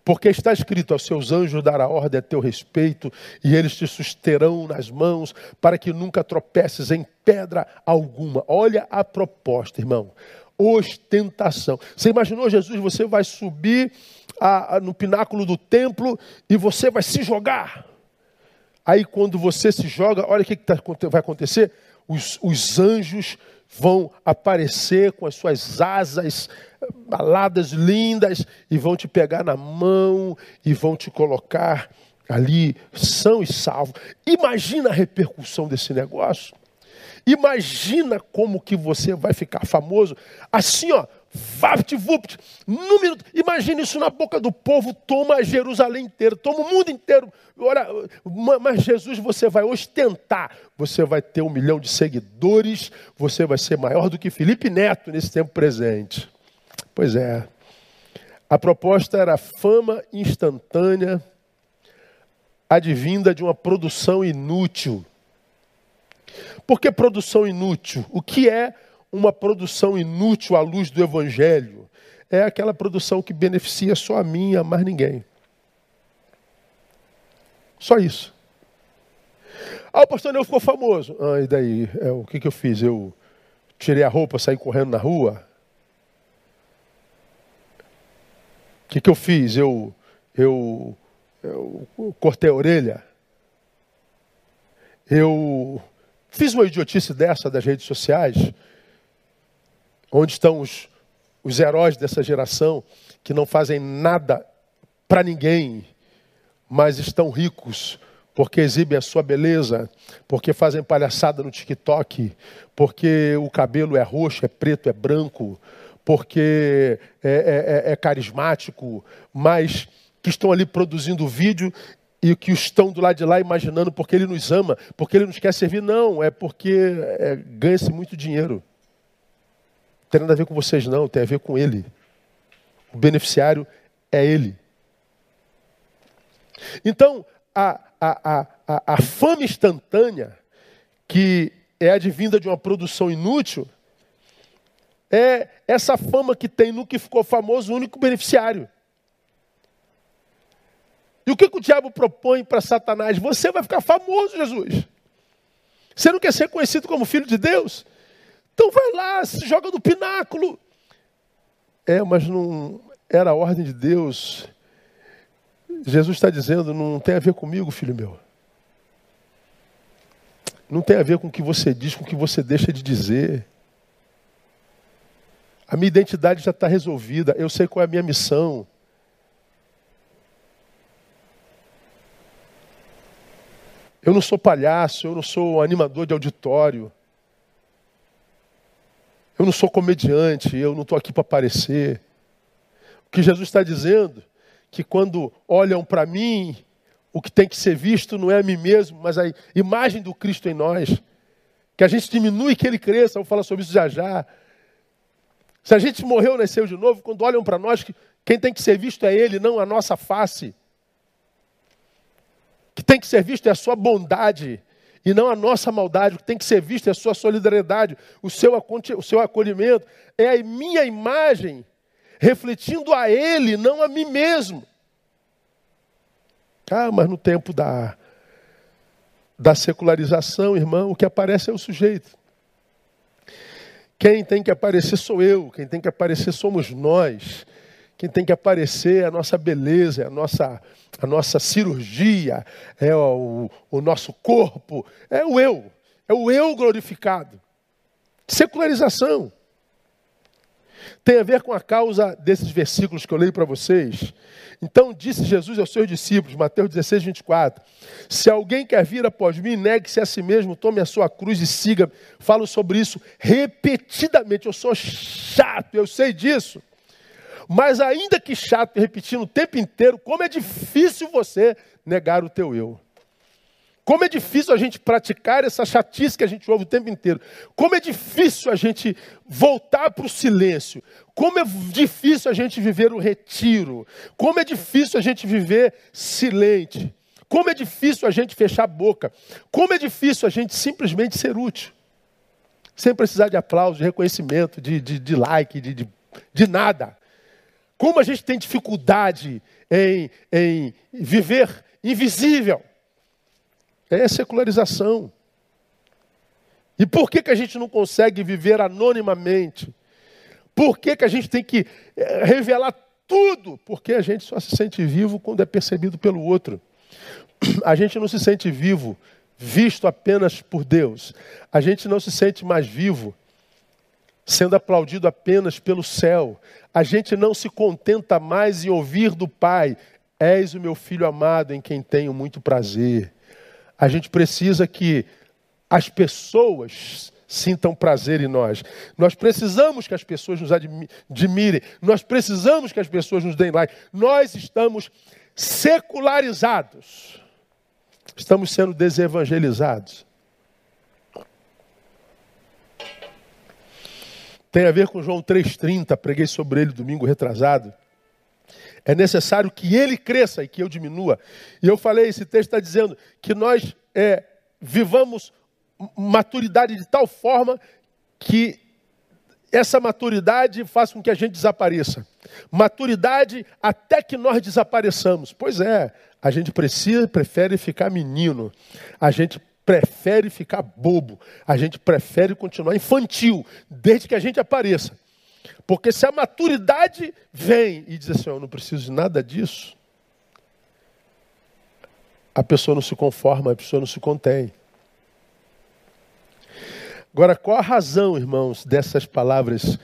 Porque está escrito: aos seus anjos dará ordem a teu respeito, e eles te susterão nas mãos, para que nunca tropeces em pedra alguma. Olha a proposta, irmão. Ostentação. Você imaginou, Jesus, você vai subir a, a, no pináculo do templo e você vai se jogar. Aí, quando você se joga, olha o que, que tá, vai acontecer: os, os anjos vão aparecer com as suas asas aladas lindas e vão te pegar na mão e vão te colocar ali são e salvo. Imagina a repercussão desse negócio. Imagina como que você vai ficar famoso. Assim, ó, vapt-vupt, num minuto. Imagina isso na boca do povo, toma Jerusalém inteiro, toma o mundo inteiro. Ora, mas Jesus você vai ostentar, você vai ter um milhão de seguidores, você vai ser maior do que Felipe Neto nesse tempo presente. Pois é. A proposta era fama instantânea, advinda de uma produção inútil. Por que produção inútil? O que é uma produção inútil à luz do Evangelho? É aquela produção que beneficia só a mim e a mais ninguém. Só isso. Ah, o pastor Neu ficou famoso. Ah, e daí? É, o que, que eu fiz? Eu tirei a roupa, saí correndo na rua? O que, que eu fiz? Eu, eu, eu cortei a orelha? Eu fiz uma idiotice dessa das redes sociais? Onde estão os, os heróis dessa geração que não fazem nada para ninguém, mas estão ricos porque exibem a sua beleza, porque fazem palhaçada no TikTok, porque o cabelo é roxo, é preto, é branco, porque é, é, é, é carismático, mas que estão ali produzindo vídeo e que estão do lado de lá imaginando porque ele nos ama, porque ele nos quer servir. Não, é porque é, ganha-se muito dinheiro. Não tem nada a ver com vocês, não, tem a ver com ele. O beneficiário é ele. Então, a, a, a, a, fama instantânea, que é advinda de uma produção inútil, é essa fama que tem no que ficou famoso o único beneficiário. E o que, que o diabo propõe para Satanás? Você vai ficar famoso, Jesus. Você não quer ser conhecido como filho de Deus? Então vai lá, se joga do pináculo. É, mas não era a ordem de Deus. Jesus está dizendo, não tem a ver comigo, filho meu. Não tem a ver com o que você diz, com o que você deixa de dizer. A minha identidade já está resolvida. Eu sei qual é a minha missão. Eu não sou palhaço, eu não sou animador de auditório. Eu não sou comediante, eu não estou aqui para aparecer. O que Jesus está dizendo, que quando olham para mim, o que tem que ser visto não é a mim mesmo, mas a imagem do Cristo em nós. Que a gente diminui que ele cresça, vou falar sobre isso já já. Se a gente morreu, nasceu de novo, quando olham para nós, quem tem que ser visto é ele, não a nossa face. Que tem que ser visto é a sua bondade, e não a nossa maldade. O que tem que ser visto é a sua solidariedade, o seu, o seu acolhimento. É a minha imagem refletindo a Ele, não a mim mesmo. Ah, mas no tempo da, da secularização, irmão, o que aparece é o sujeito. Quem tem que aparecer sou eu, quem tem que aparecer somos nós. Quem tem que aparecer é a nossa beleza, é a nossa, a nossa cirurgia, é o, o nosso corpo, é o eu, é o eu glorificado. Secularização. Tem a ver com a causa desses versículos que eu leio para vocês. Então disse Jesus aos seus discípulos, Mateus 16, 24: Se alguém quer vir após mim, negue-se a si mesmo, tome a sua cruz e siga. Falo sobre isso repetidamente. Eu sou chato, eu sei disso. Mas ainda que chato repetindo o tempo inteiro, como é difícil você negar o teu eu. Como é difícil a gente praticar essa chatice que a gente ouve o tempo inteiro. Como é difícil a gente voltar para o silêncio. Como é difícil a gente viver o retiro. Como é difícil a gente viver silente. Como é difícil a gente fechar a boca. Como é difícil a gente simplesmente ser útil. Sem precisar de aplauso, de reconhecimento, de, de, de like, de, de, de nada. Como a gente tem dificuldade em, em viver invisível. É secularização. E por que, que a gente não consegue viver anonimamente? Por que, que a gente tem que eh, revelar tudo? Porque a gente só se sente vivo quando é percebido pelo outro. A gente não se sente vivo visto apenas por Deus. A gente não se sente mais vivo sendo aplaudido apenas pelo céu. A gente não se contenta mais em ouvir do Pai: És o meu filho amado em quem tenho muito prazer. A gente precisa que as pessoas sintam prazer em nós. Nós precisamos que as pessoas nos admirem. Nós precisamos que as pessoas nos deem like. Nós estamos secularizados. Estamos sendo desevangelizados. Tem a ver com João 3,30, preguei sobre ele domingo retrasado. É necessário que ele cresça e que eu diminua. E eu falei, esse texto está dizendo que nós é, vivamos maturidade de tal forma que essa maturidade faz com que a gente desapareça. Maturidade até que nós desapareçamos. Pois é, a gente precisa, prefere ficar menino. A gente prefere ficar bobo, a gente prefere continuar infantil, desde que a gente apareça. Porque se a maturidade vem e diz assim, eu não preciso de nada disso, a pessoa não se conforma, a pessoa não se contém. Agora, qual a razão, irmãos, dessas palavras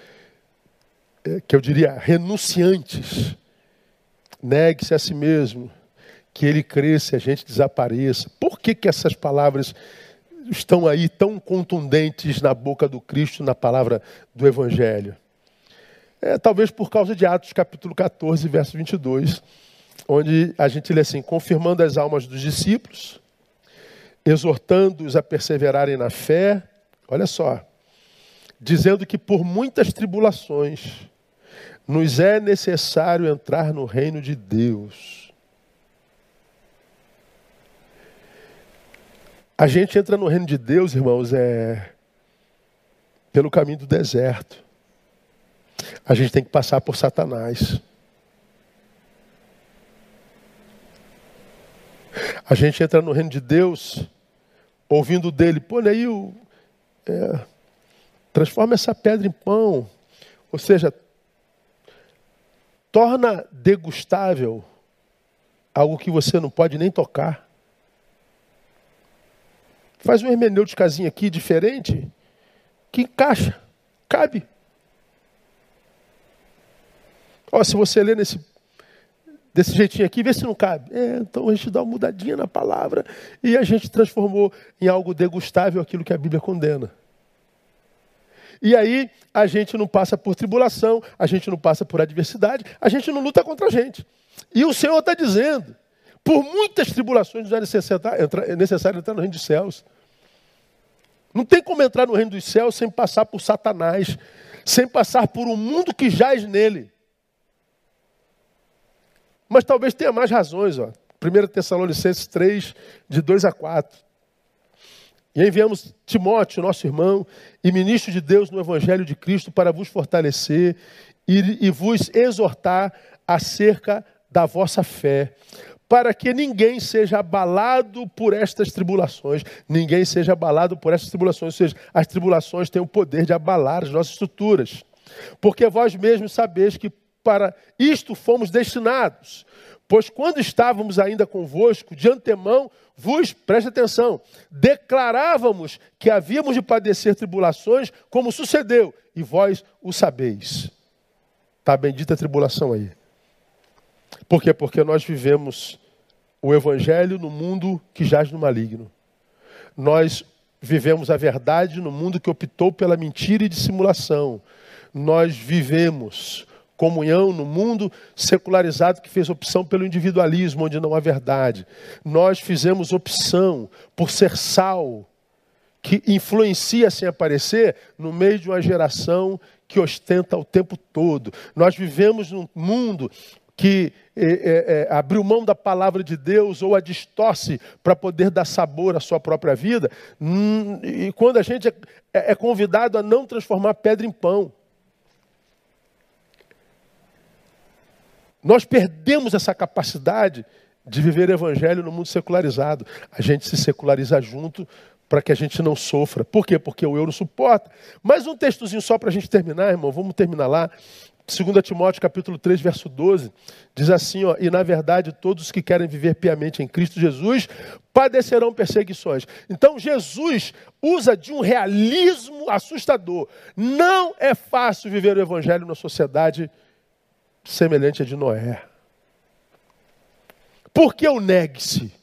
eh, que eu diria renunciantes? Negue-se a si mesmo, que ele cresça e a gente desapareça. Por que, que essas palavras estão aí tão contundentes na boca do Cristo, na palavra do Evangelho? É, talvez por causa de Atos capítulo 14, verso 22, onde a gente lê assim: confirmando as almas dos discípulos, exortando-os a perseverarem na fé, olha só, dizendo que por muitas tribulações nos é necessário entrar no reino de Deus. A gente entra no reino de Deus, irmãos, é pelo caminho do deserto. A gente tem que passar por Satanás. A gente entra no reino de Deus, ouvindo dele, pô, aí o, é, transforma essa pedra em pão. Ou seja, torna degustável algo que você não pode nem tocar. Faz um hermenêuticazinho aqui diferente, que encaixa, cabe. Ó, se você ler nesse, desse jeitinho aqui, vê se não cabe. É, então a gente dá uma mudadinha na palavra e a gente transformou em algo degustável aquilo que a Bíblia condena. E aí a gente não passa por tribulação, a gente não passa por adversidade, a gente não luta contra a gente. E o Senhor está dizendo, por muitas tribulações não é necessário entrar no reino dos céus. Não tem como entrar no reino dos céus sem passar por Satanás, sem passar por um mundo que jaz nele. Mas talvez tenha mais razões. Ó. 1 Tessalonicenses 3, de 2 a 4. E enviamos Timóteo, nosso irmão, e ministro de Deus no Evangelho de Cristo, para vos fortalecer e, e vos exortar acerca da vossa fé, para que ninguém seja abalado por estas tribulações. Ninguém seja abalado por estas tribulações. Ou seja, as tribulações têm o poder de abalar as nossas estruturas. Porque vós mesmos sabeis que para isto fomos destinados. Pois quando estávamos ainda convosco, de antemão, vos, preste atenção, declarávamos que havíamos de padecer tribulações, como sucedeu, e vós o sabeis. Está a bendita tribulação aí. Por quê? Porque nós vivemos o Evangelho no mundo que jaz no maligno. Nós vivemos a verdade no mundo que optou pela mentira e dissimulação. Nós vivemos comunhão no mundo secularizado que fez opção pelo individualismo, onde não há verdade. Nós fizemos opção por ser sal, que influencia sem aparecer no meio de uma geração que ostenta o tempo todo. Nós vivemos num mundo que é, é, é, abriu mão da palavra de Deus ou a distorce para poder dar sabor à sua própria vida. Hum, e quando a gente é, é convidado a não transformar pedra em pão. Nós perdemos essa capacidade de viver evangelho no mundo secularizado. A gente se seculariza junto para que a gente não sofra. Por quê? Porque o eu não suporta. Mais um textozinho só para a gente terminar, irmão. Vamos terminar lá. 2 Timóteo capítulo 3, verso 12, diz assim, ó, e na verdade todos que querem viver piamente em Cristo Jesus padecerão perseguições. Então Jesus usa de um realismo assustador. Não é fácil viver o evangelho na sociedade semelhante a de Noé. Por que o negue-se?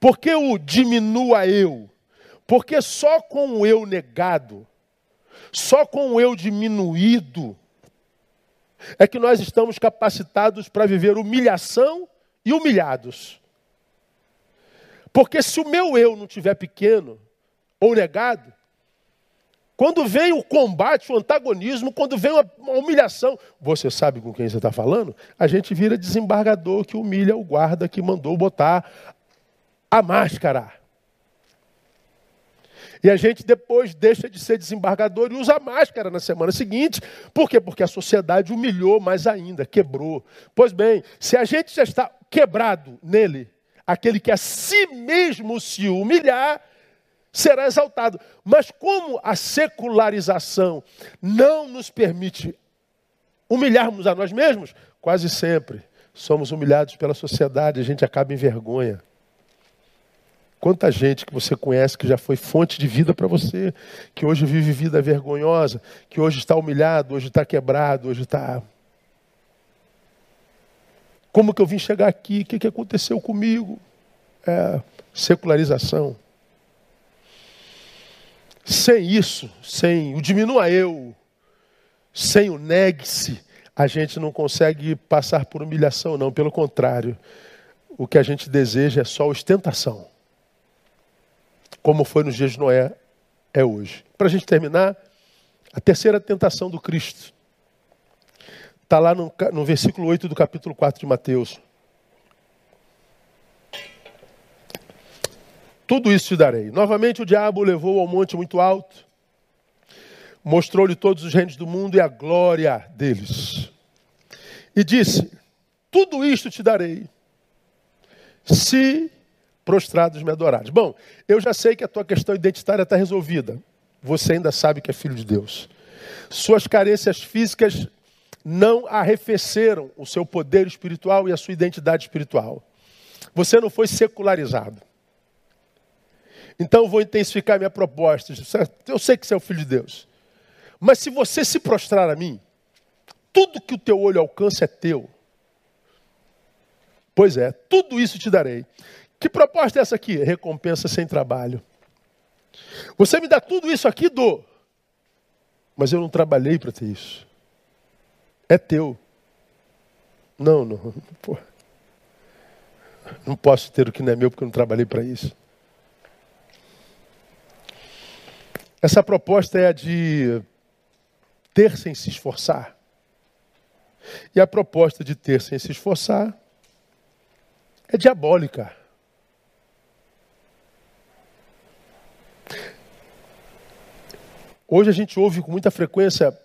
Por que o diminua eu? Porque só com o eu negado, só com o eu diminuído, é que nós estamos capacitados para viver humilhação e humilhados. Porque se o meu eu não tiver pequeno ou negado, quando vem o combate, o antagonismo, quando vem uma humilhação, você sabe com quem você está falando? A gente vira desembargador que humilha o guarda que mandou botar a máscara. E a gente depois deixa de ser desembargador e usa máscara na semana seguinte. Por quê? Porque a sociedade humilhou mais ainda, quebrou. Pois bem, se a gente já está quebrado nele, aquele que a si mesmo se humilhar, será exaltado. Mas como a secularização não nos permite humilharmos a nós mesmos, quase sempre somos humilhados pela sociedade, a gente acaba em vergonha. Quanta gente que você conhece que já foi fonte de vida para você, que hoje vive vida vergonhosa, que hoje está humilhado, hoje está quebrado, hoje está. Como que eu vim chegar aqui? O que, que aconteceu comigo? É, secularização. Sem isso, sem o diminua eu, sem o negue-se, a gente não consegue passar por humilhação, não. Pelo contrário, o que a gente deseja é só ostentação. Como foi nos dias de Noé, é hoje. Para a gente terminar, a terceira tentação do Cristo. Está lá no, no versículo 8 do capítulo 4 de Mateus. Tudo isso te darei. Novamente o diabo o levou ao monte muito alto, mostrou-lhe todos os reinos do mundo e a glória deles. E disse: Tudo isto te darei, se prostrados me adorares. Bom, eu já sei que a tua questão identitária está resolvida. Você ainda sabe que é filho de Deus. Suas carências físicas não arrefeceram o seu poder espiritual e a sua identidade espiritual. Você não foi secularizado. Então vou intensificar minha proposta. Eu sei que você é o filho de Deus. Mas se você se prostrar a mim, tudo que o teu olho alcança é teu. Pois é, tudo isso te darei. Que proposta é essa aqui? Recompensa sem trabalho. Você me dá tudo isso aqui, dou. Mas eu não trabalhei para ter isso. É teu. Não, não. Pô. Não posso ter o que não é meu porque eu não trabalhei para isso. Essa proposta é a de ter sem se esforçar. E a proposta de ter sem se esforçar é diabólica. Hoje a gente ouve com muita frequência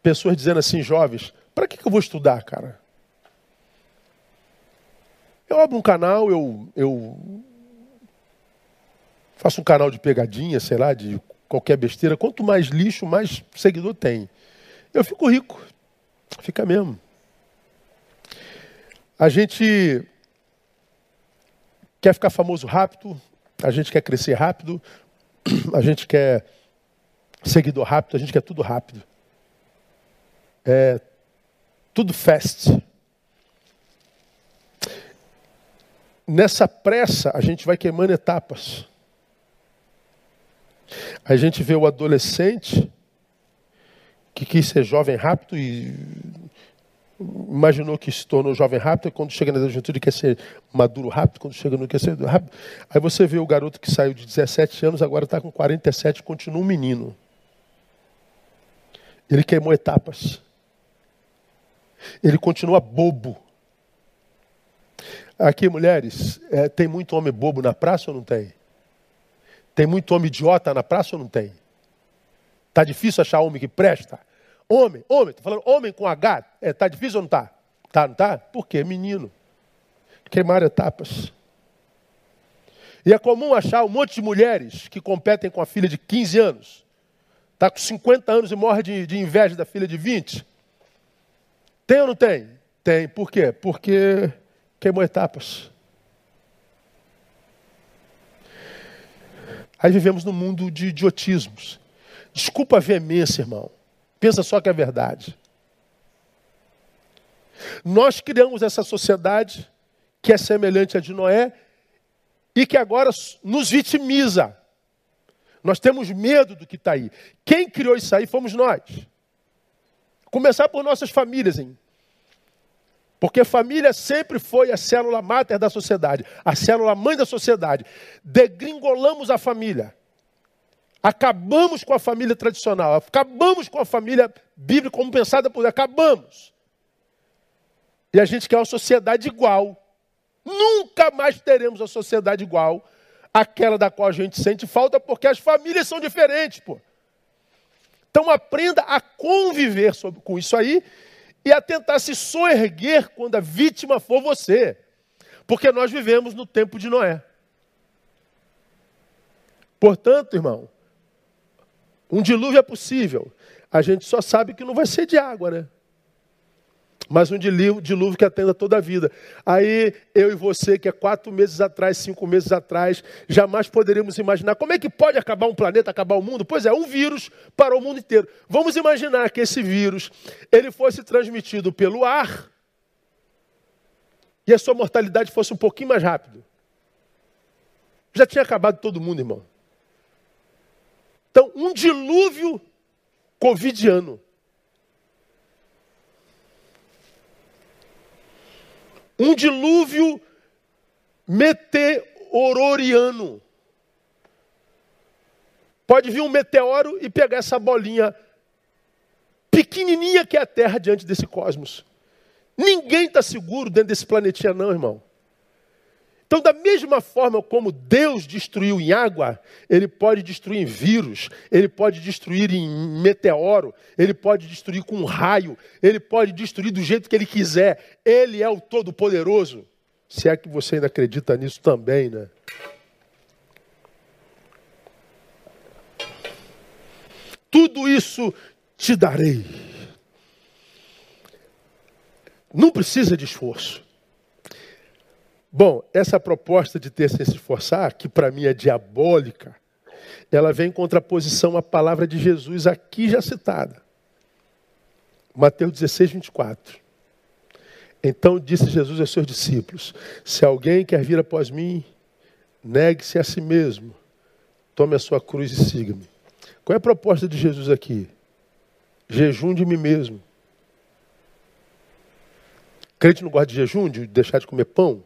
pessoas dizendo assim, jovens, para que, que eu vou estudar, cara? Eu abro um canal, eu, eu faço um canal de pegadinha, sei lá, de qualquer besteira. Quanto mais lixo, mais seguidor tem. Eu fico rico. Fica mesmo. A gente quer ficar famoso rápido, a gente quer crescer rápido, a gente quer seguidor rápido, a gente quer tudo rápido. É tudo fast. Nessa pressa, a gente vai queimando etapas. A gente vê o adolescente que quis ser jovem rápido e imaginou que se tornou jovem rápido, quando chega na juventude quer ser maduro rápido, quando chega no quer ser rápido. Aí você vê o garoto que saiu de 17 anos, agora está com 47, continua um menino. Ele queimou etapas. Ele continua bobo. Aqui, mulheres, é, tem muito homem bobo na praça ou não tem? Tem muito homem idiota na praça ou não tem? Tá difícil achar homem que presta? Homem, homem, tô falando homem com H. É, tá difícil ou não tá? Tá, não tá? Por quê? Menino. Queimar etapas. E é comum achar um monte de mulheres que competem com a filha de 15 anos. Está com 50 anos e morre de, de inveja da filha de 20. Tem ou não tem? Tem. Por quê? Porque queimou etapas. Aí vivemos num mundo de idiotismos. Desculpa a veemência, irmão. Pensa só que é verdade. Nós criamos essa sociedade que é semelhante à de Noé e que agora nos vitimiza. Nós temos medo do que está aí. Quem criou isso aí fomos nós. Começar por nossas famílias, hein? Porque família sempre foi a célula máter da sociedade, a célula mãe da sociedade. Degringolamos a família. Acabamos com a família tradicional, acabamos com a família bíblica como pensada por acabamos. E a gente quer uma sociedade igual. Nunca mais teremos a sociedade igual àquela da qual a gente sente falta, porque as famílias são diferentes, pô. Então aprenda a conviver com isso aí e a tentar se soerguer quando a vítima for você. Porque nós vivemos no tempo de Noé. Portanto, irmão, um dilúvio é possível. A gente só sabe que não vai ser de água, né? Mas um dilúvio que atenda toda a vida. Aí eu e você, que é quatro meses atrás, cinco meses atrás, jamais poderíamos imaginar como é que pode acabar um planeta, acabar o mundo. Pois é, um vírus para o mundo inteiro. Vamos imaginar que esse vírus ele fosse transmitido pelo ar e a sua mortalidade fosse um pouquinho mais rápido. Já tinha acabado todo mundo, irmão. Então, um dilúvio covidiano. Um dilúvio meteororiano. Pode vir um meteoro e pegar essa bolinha pequenininha que é a Terra diante desse cosmos. Ninguém está seguro dentro desse planetinha, não, irmão. Então, da mesma forma como Deus destruiu em água, Ele pode destruir em vírus, Ele pode destruir em meteoro, Ele pode destruir com um raio, Ele pode destruir do jeito que Ele quiser. Ele é o Todo-Poderoso. Se é que você ainda acredita nisso também, né? Tudo isso te darei. Não precisa de esforço. Bom, essa proposta de ter sem se esforçar, que para mim é diabólica, ela vem em contraposição à palavra de Jesus aqui já citada. Mateus 16, 24. Então disse Jesus aos seus discípulos: Se alguém quer vir após mim, negue-se a si mesmo, tome a sua cruz e siga-me. Qual é a proposta de Jesus aqui? Jejum de mim mesmo. Crente não gosta de jejum, de deixar de comer pão?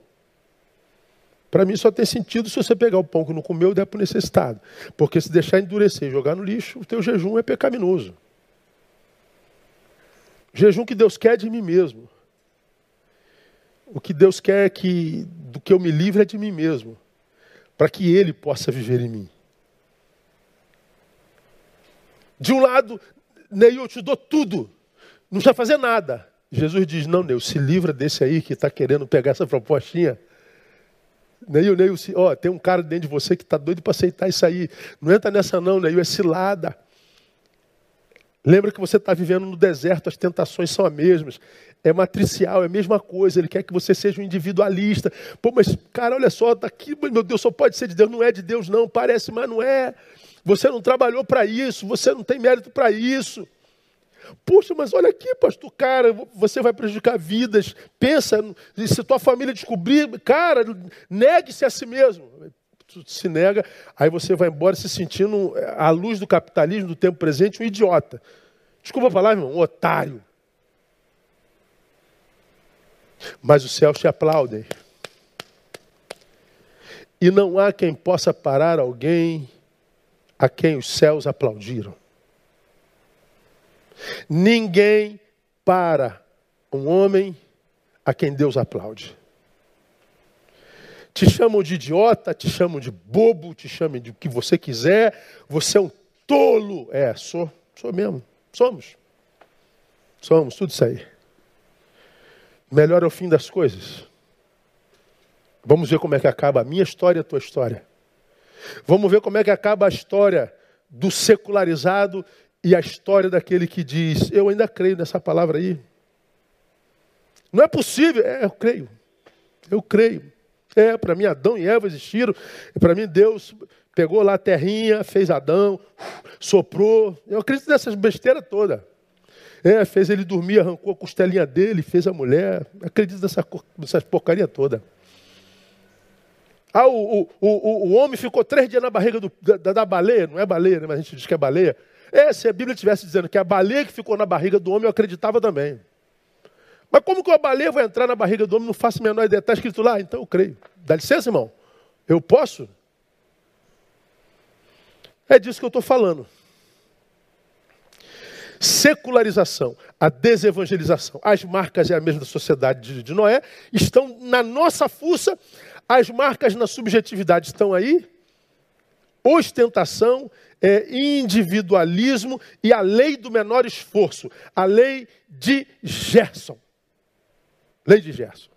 Para mim só tem sentido se você pegar o pão que não comeu e der para o necessitado. Porque se deixar endurecer e jogar no lixo, o teu jejum é pecaminoso. Jejum que Deus quer de mim mesmo. O que Deus quer é que do que eu me livre é de mim mesmo, para que Ele possa viver em mim. De um lado, Neil, eu te dou tudo, não precisa fazer nada. Jesus diz: Não, Neil, se livra desse aí que está querendo pegar essa propostinha. Neil, Neil, ó, tem um cara dentro de você que está doido para aceitar isso aí. Não entra nessa não, Neil, é cilada. Lembra que você está vivendo no deserto, as tentações são as mesmas. É matricial, é a mesma coisa. Ele quer que você seja um individualista. Pô, mas, cara, olha só, tá aqui, meu Deus, só pode ser de Deus. Não é de Deus, não. Parece, mas não é. Você não trabalhou para isso, você não tem mérito para isso. Puxa, mas olha aqui, pastor, cara, você vai prejudicar vidas. Pensa, se tua família descobrir, cara, negue-se a si mesmo. Tu se nega, aí você vai embora se sentindo, à luz do capitalismo do tempo presente, um idiota. Desculpa a palavra, irmão, um otário. Mas os céus te aplaudem. E não há quem possa parar alguém a quem os céus aplaudiram. Ninguém para um homem a quem Deus aplaude. Te chamam de idiota, te chamam de bobo, te chamam de o que você quiser, você é um tolo. É, sou, sou mesmo. Somos. Somos, tudo isso aí. Melhor é o fim das coisas. Vamos ver como é que acaba a minha história e a tua história. Vamos ver como é que acaba a história do secularizado e a história daquele que diz: Eu ainda creio nessa palavra aí. Não é possível. É, eu creio. Eu creio. É, para mim, Adão e Eva existiram. Para mim, Deus pegou lá a terrinha, fez Adão, soprou. Eu acredito nessas besteiras todas. É, fez ele dormir, arrancou a costelinha dele, fez a mulher. Acredito nessa, nessa porcaria toda. Ah, o, o, o, o homem ficou três dias na barriga do, da, da, baleia, não é baleia, né? mas a gente diz que é baleia. É, se a Bíblia estivesse dizendo que a baleia que ficou na barriga do homem, eu acreditava também. Mas como que uma baleia vai entrar na barriga do homem? Não faço a menor ideia. Está escrito lá? Então eu creio. Dá licença, irmão? Eu posso? É disso que eu estou falando. Secularização, a desevangelização, as marcas é a mesma da sociedade de Noé, estão na nossa fuça as marcas na subjetividade estão aí. Ostentação, é, individualismo e a lei do menor esforço. A lei de Gerson. Lei de Gerson.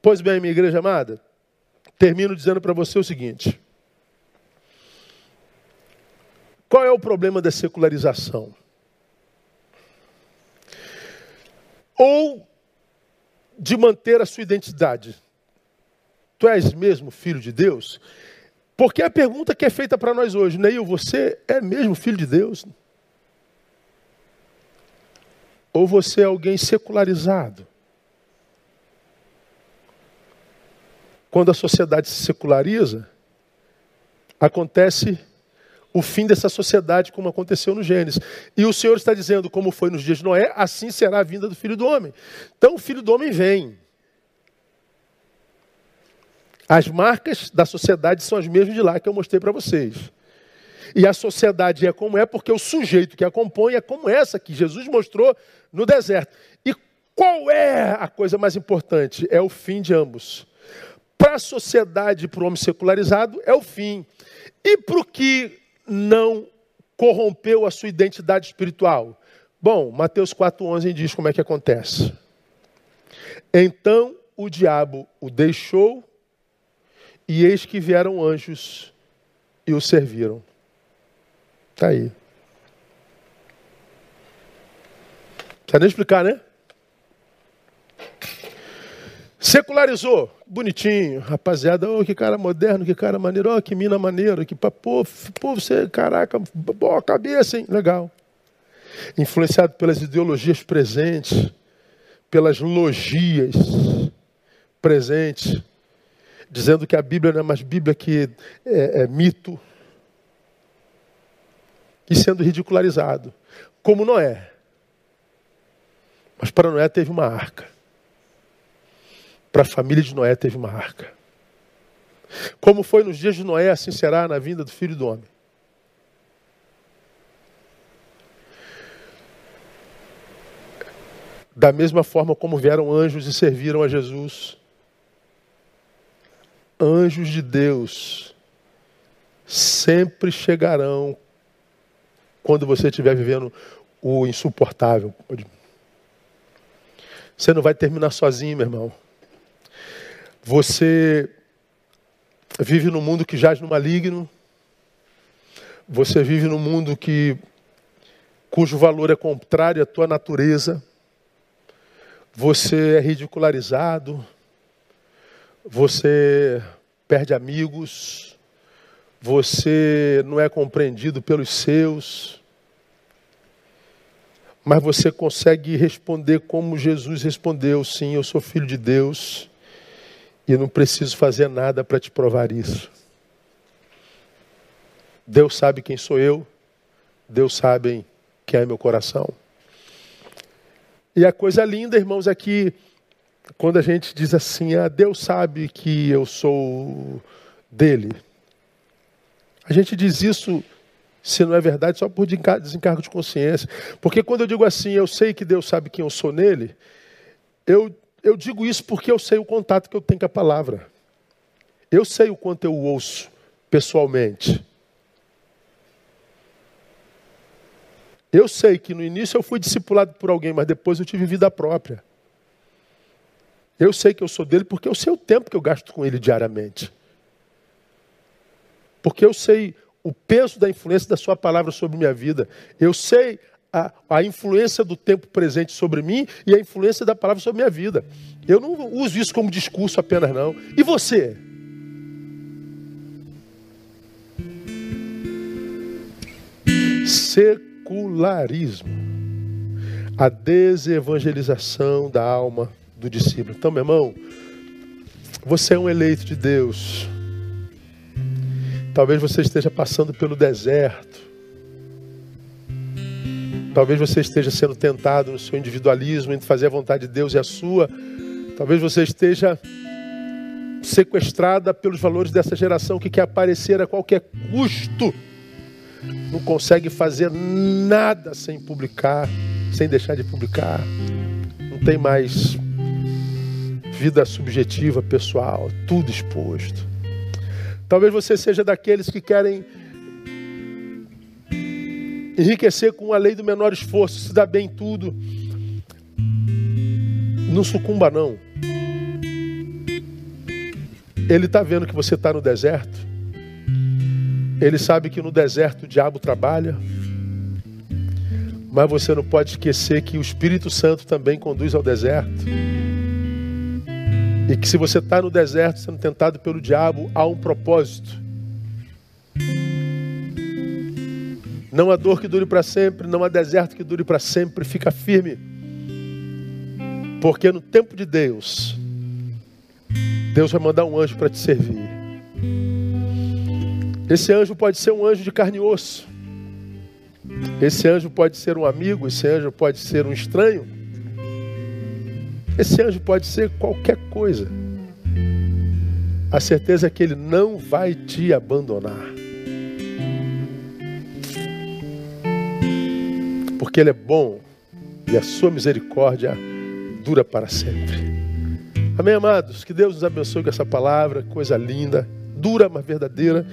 Pois bem, minha igreja amada, termino dizendo para você o seguinte. Qual é o problema da secularização? Ou de manter a sua identidade. Tu és mesmo filho de Deus? Porque a pergunta que é feita para nós hoje, Neil, você é mesmo filho de Deus? Ou você é alguém secularizado? Quando a sociedade se seculariza, acontece o fim dessa sociedade, como aconteceu no Gênesis. E o Senhor está dizendo, como foi nos dias de Noé, assim será a vinda do filho do homem. Então o filho do homem vem. As marcas da sociedade são as mesmas de lá que eu mostrei para vocês. E a sociedade é como é porque o sujeito que a compõe é como essa que Jesus mostrou no deserto. E qual é a coisa mais importante? É o fim de ambos. Para a sociedade, para o homem secularizado, é o fim. E para o que não corrompeu a sua identidade espiritual? Bom, Mateus 4,11 diz como é que acontece. Então o diabo o deixou, e eis que vieram anjos e o serviram. Está aí. Precisa nem explicar, né? Secularizou, bonitinho, rapaziada, oh, que cara moderno, que cara maneiro, oh, que mina maneiro, que pô, pô, você, caraca, boa cabeça, hein? Legal. Influenciado pelas ideologias presentes, pelas logias presentes, dizendo que a Bíblia não é mais Bíblia que é, é mito, e sendo ridicularizado, como Noé. Mas para Noé teve uma arca. Para a família de Noé teve uma arca. Como foi nos dias de Noé, assim será na vinda do Filho do Homem. Da mesma forma como vieram anjos e serviram a Jesus, anjos de Deus sempre chegarão quando você estiver vivendo o insuportável. Você não vai terminar sozinho, meu irmão. Você vive num mundo que jaz no maligno. Você vive num mundo que cujo valor é contrário à tua natureza. Você é ridicularizado. Você perde amigos. Você não é compreendido pelos seus mas você consegue responder como Jesus respondeu: sim, eu sou filho de Deus e não preciso fazer nada para te provar isso. Deus sabe quem sou eu, Deus sabe quem é meu coração. E a coisa linda, irmãos, é que quando a gente diz assim, ah, Deus sabe que eu sou dele. A gente diz isso se não é verdade, só por desencargo de consciência. Porque quando eu digo assim, eu sei que Deus sabe quem eu sou nele, eu, eu digo isso porque eu sei o contato que eu tenho com a palavra. Eu sei o quanto eu ouço pessoalmente. Eu sei que no início eu fui discipulado por alguém, mas depois eu tive vida própria. Eu sei que eu sou dele porque eu sei o tempo que eu gasto com ele diariamente. Porque eu sei o peso da influência da Sua palavra sobre minha vida. Eu sei a, a, influência do tempo presente sobre mim e a influência da palavra sobre minha vida. Eu não uso isso como discurso apenas, não. E você? Secularismo. A desevangelização da alma do discípulo. Então, meu irmão, você é um eleito de Deus. Talvez você esteja passando pelo deserto. Talvez você esteja sendo tentado no seu individualismo, em fazer a vontade de Deus e a sua. Talvez você esteja sequestrada pelos valores dessa geração que quer aparecer a qualquer custo. Não consegue fazer nada sem publicar, sem deixar de publicar. Não tem mais vida subjetiva, pessoal, tudo exposto. Talvez você seja daqueles que querem enriquecer com a lei do menor esforço, se dá bem tudo. Não sucumba, não. Ele está vendo que você está no deserto. Ele sabe que no deserto o diabo trabalha. Mas você não pode esquecer que o Espírito Santo também conduz ao deserto. E que se você está no deserto sendo tentado pelo diabo, há um propósito. Não há dor que dure para sempre, não há deserto que dure para sempre, fica firme. Porque no tempo de Deus, Deus vai mandar um anjo para te servir. Esse anjo pode ser um anjo de carne e osso. Esse anjo pode ser um amigo, esse anjo pode ser um estranho. Esse anjo pode ser qualquer coisa. A certeza é que ele não vai te abandonar. Porque ele é bom e a sua misericórdia dura para sempre. Amém, amados? Que Deus nos abençoe com essa palavra, coisa linda, dura, mas verdadeira.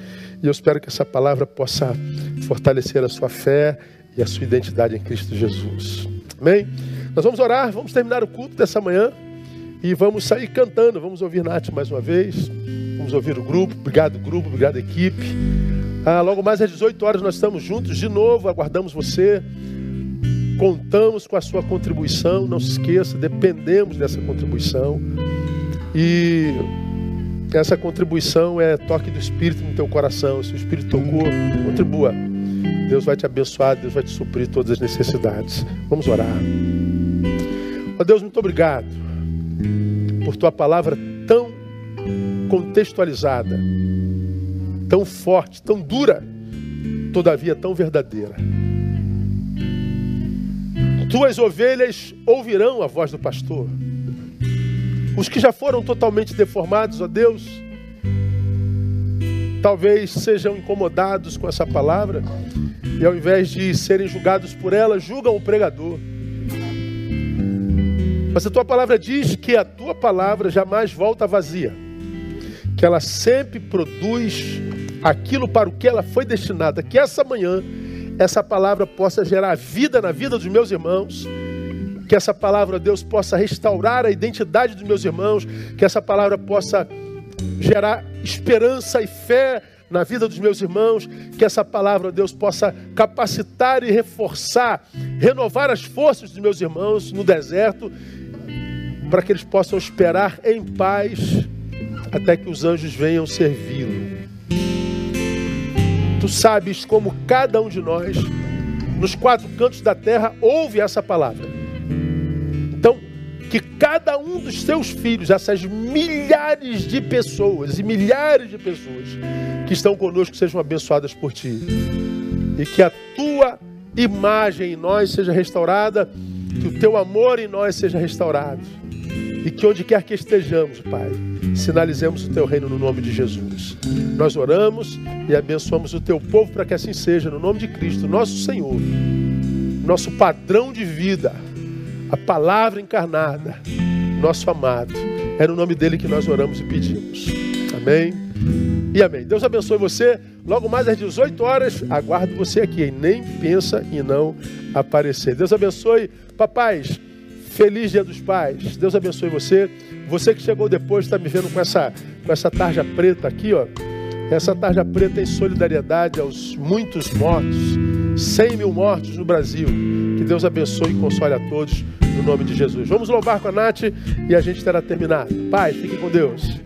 E eu espero que essa palavra possa fortalecer a sua fé e a sua identidade em Cristo Jesus. Amém? Nós vamos orar, vamos terminar o culto dessa manhã e vamos sair cantando. Vamos ouvir Nath mais uma vez. Vamos ouvir o grupo. Obrigado, grupo. Obrigado, equipe. Ah, logo mais às 18 horas nós estamos juntos de novo. Aguardamos você. Contamos com a sua contribuição. Não se esqueça, dependemos dessa contribuição. E essa contribuição é toque do Espírito no teu coração. Se o Espírito tocou, contribua. Deus vai te abençoar, Deus vai te suprir todas as necessidades. Vamos orar. Ó Deus, muito obrigado por tua palavra tão contextualizada, tão forte, tão dura, todavia tão verdadeira. Tuas ovelhas ouvirão a voz do pastor. Os que já foram totalmente deformados, ó Deus, talvez sejam incomodados com essa palavra e ao invés de serem julgados por ela, julgam o pregador. Mas a tua palavra diz que a tua palavra jamais volta vazia que ela sempre produz aquilo para o que ela foi destinada. Que essa manhã essa palavra possa gerar vida na vida dos meus irmãos. Que essa palavra, Deus, possa restaurar a identidade dos meus irmãos. Que essa palavra possa gerar esperança e fé na vida dos meus irmãos. Que essa palavra, Deus, possa capacitar e reforçar, renovar as forças dos meus irmãos no deserto, para que eles possam esperar em paz até que os anjos venham servi-lo. Tu sabes como cada um de nós, nos quatro cantos da terra, ouve essa palavra. Então, que cada um dos teus filhos, essas milhares de pessoas e milhares de pessoas que estão conosco, sejam abençoadas por ti. E que a tua imagem em nós seja restaurada, que o teu amor em nós seja restaurado. E que onde quer que estejamos, Pai, sinalizemos o teu reino no nome de Jesus. Nós oramos e abençoamos o teu povo para que assim seja, no nome de Cristo, nosso Senhor, nosso padrão de vida, a palavra encarnada, nosso amado. É no nome dele que nós oramos e pedimos. Amém e amém. Deus abençoe você. Logo mais às 18 horas, aguardo você aqui. Nem pensa em não aparecer. Deus abençoe. Papais, feliz dia dos pais. Deus abençoe você. Você que chegou depois está me vendo com essa, com essa tarja preta aqui, ó. Essa tarja preta em solidariedade aos muitos mortos, 100 mil mortos no Brasil. Que Deus abençoe e console a todos no nome de Jesus. Vamos louvar com a Nath e a gente terá terminado. Pai, fique com Deus.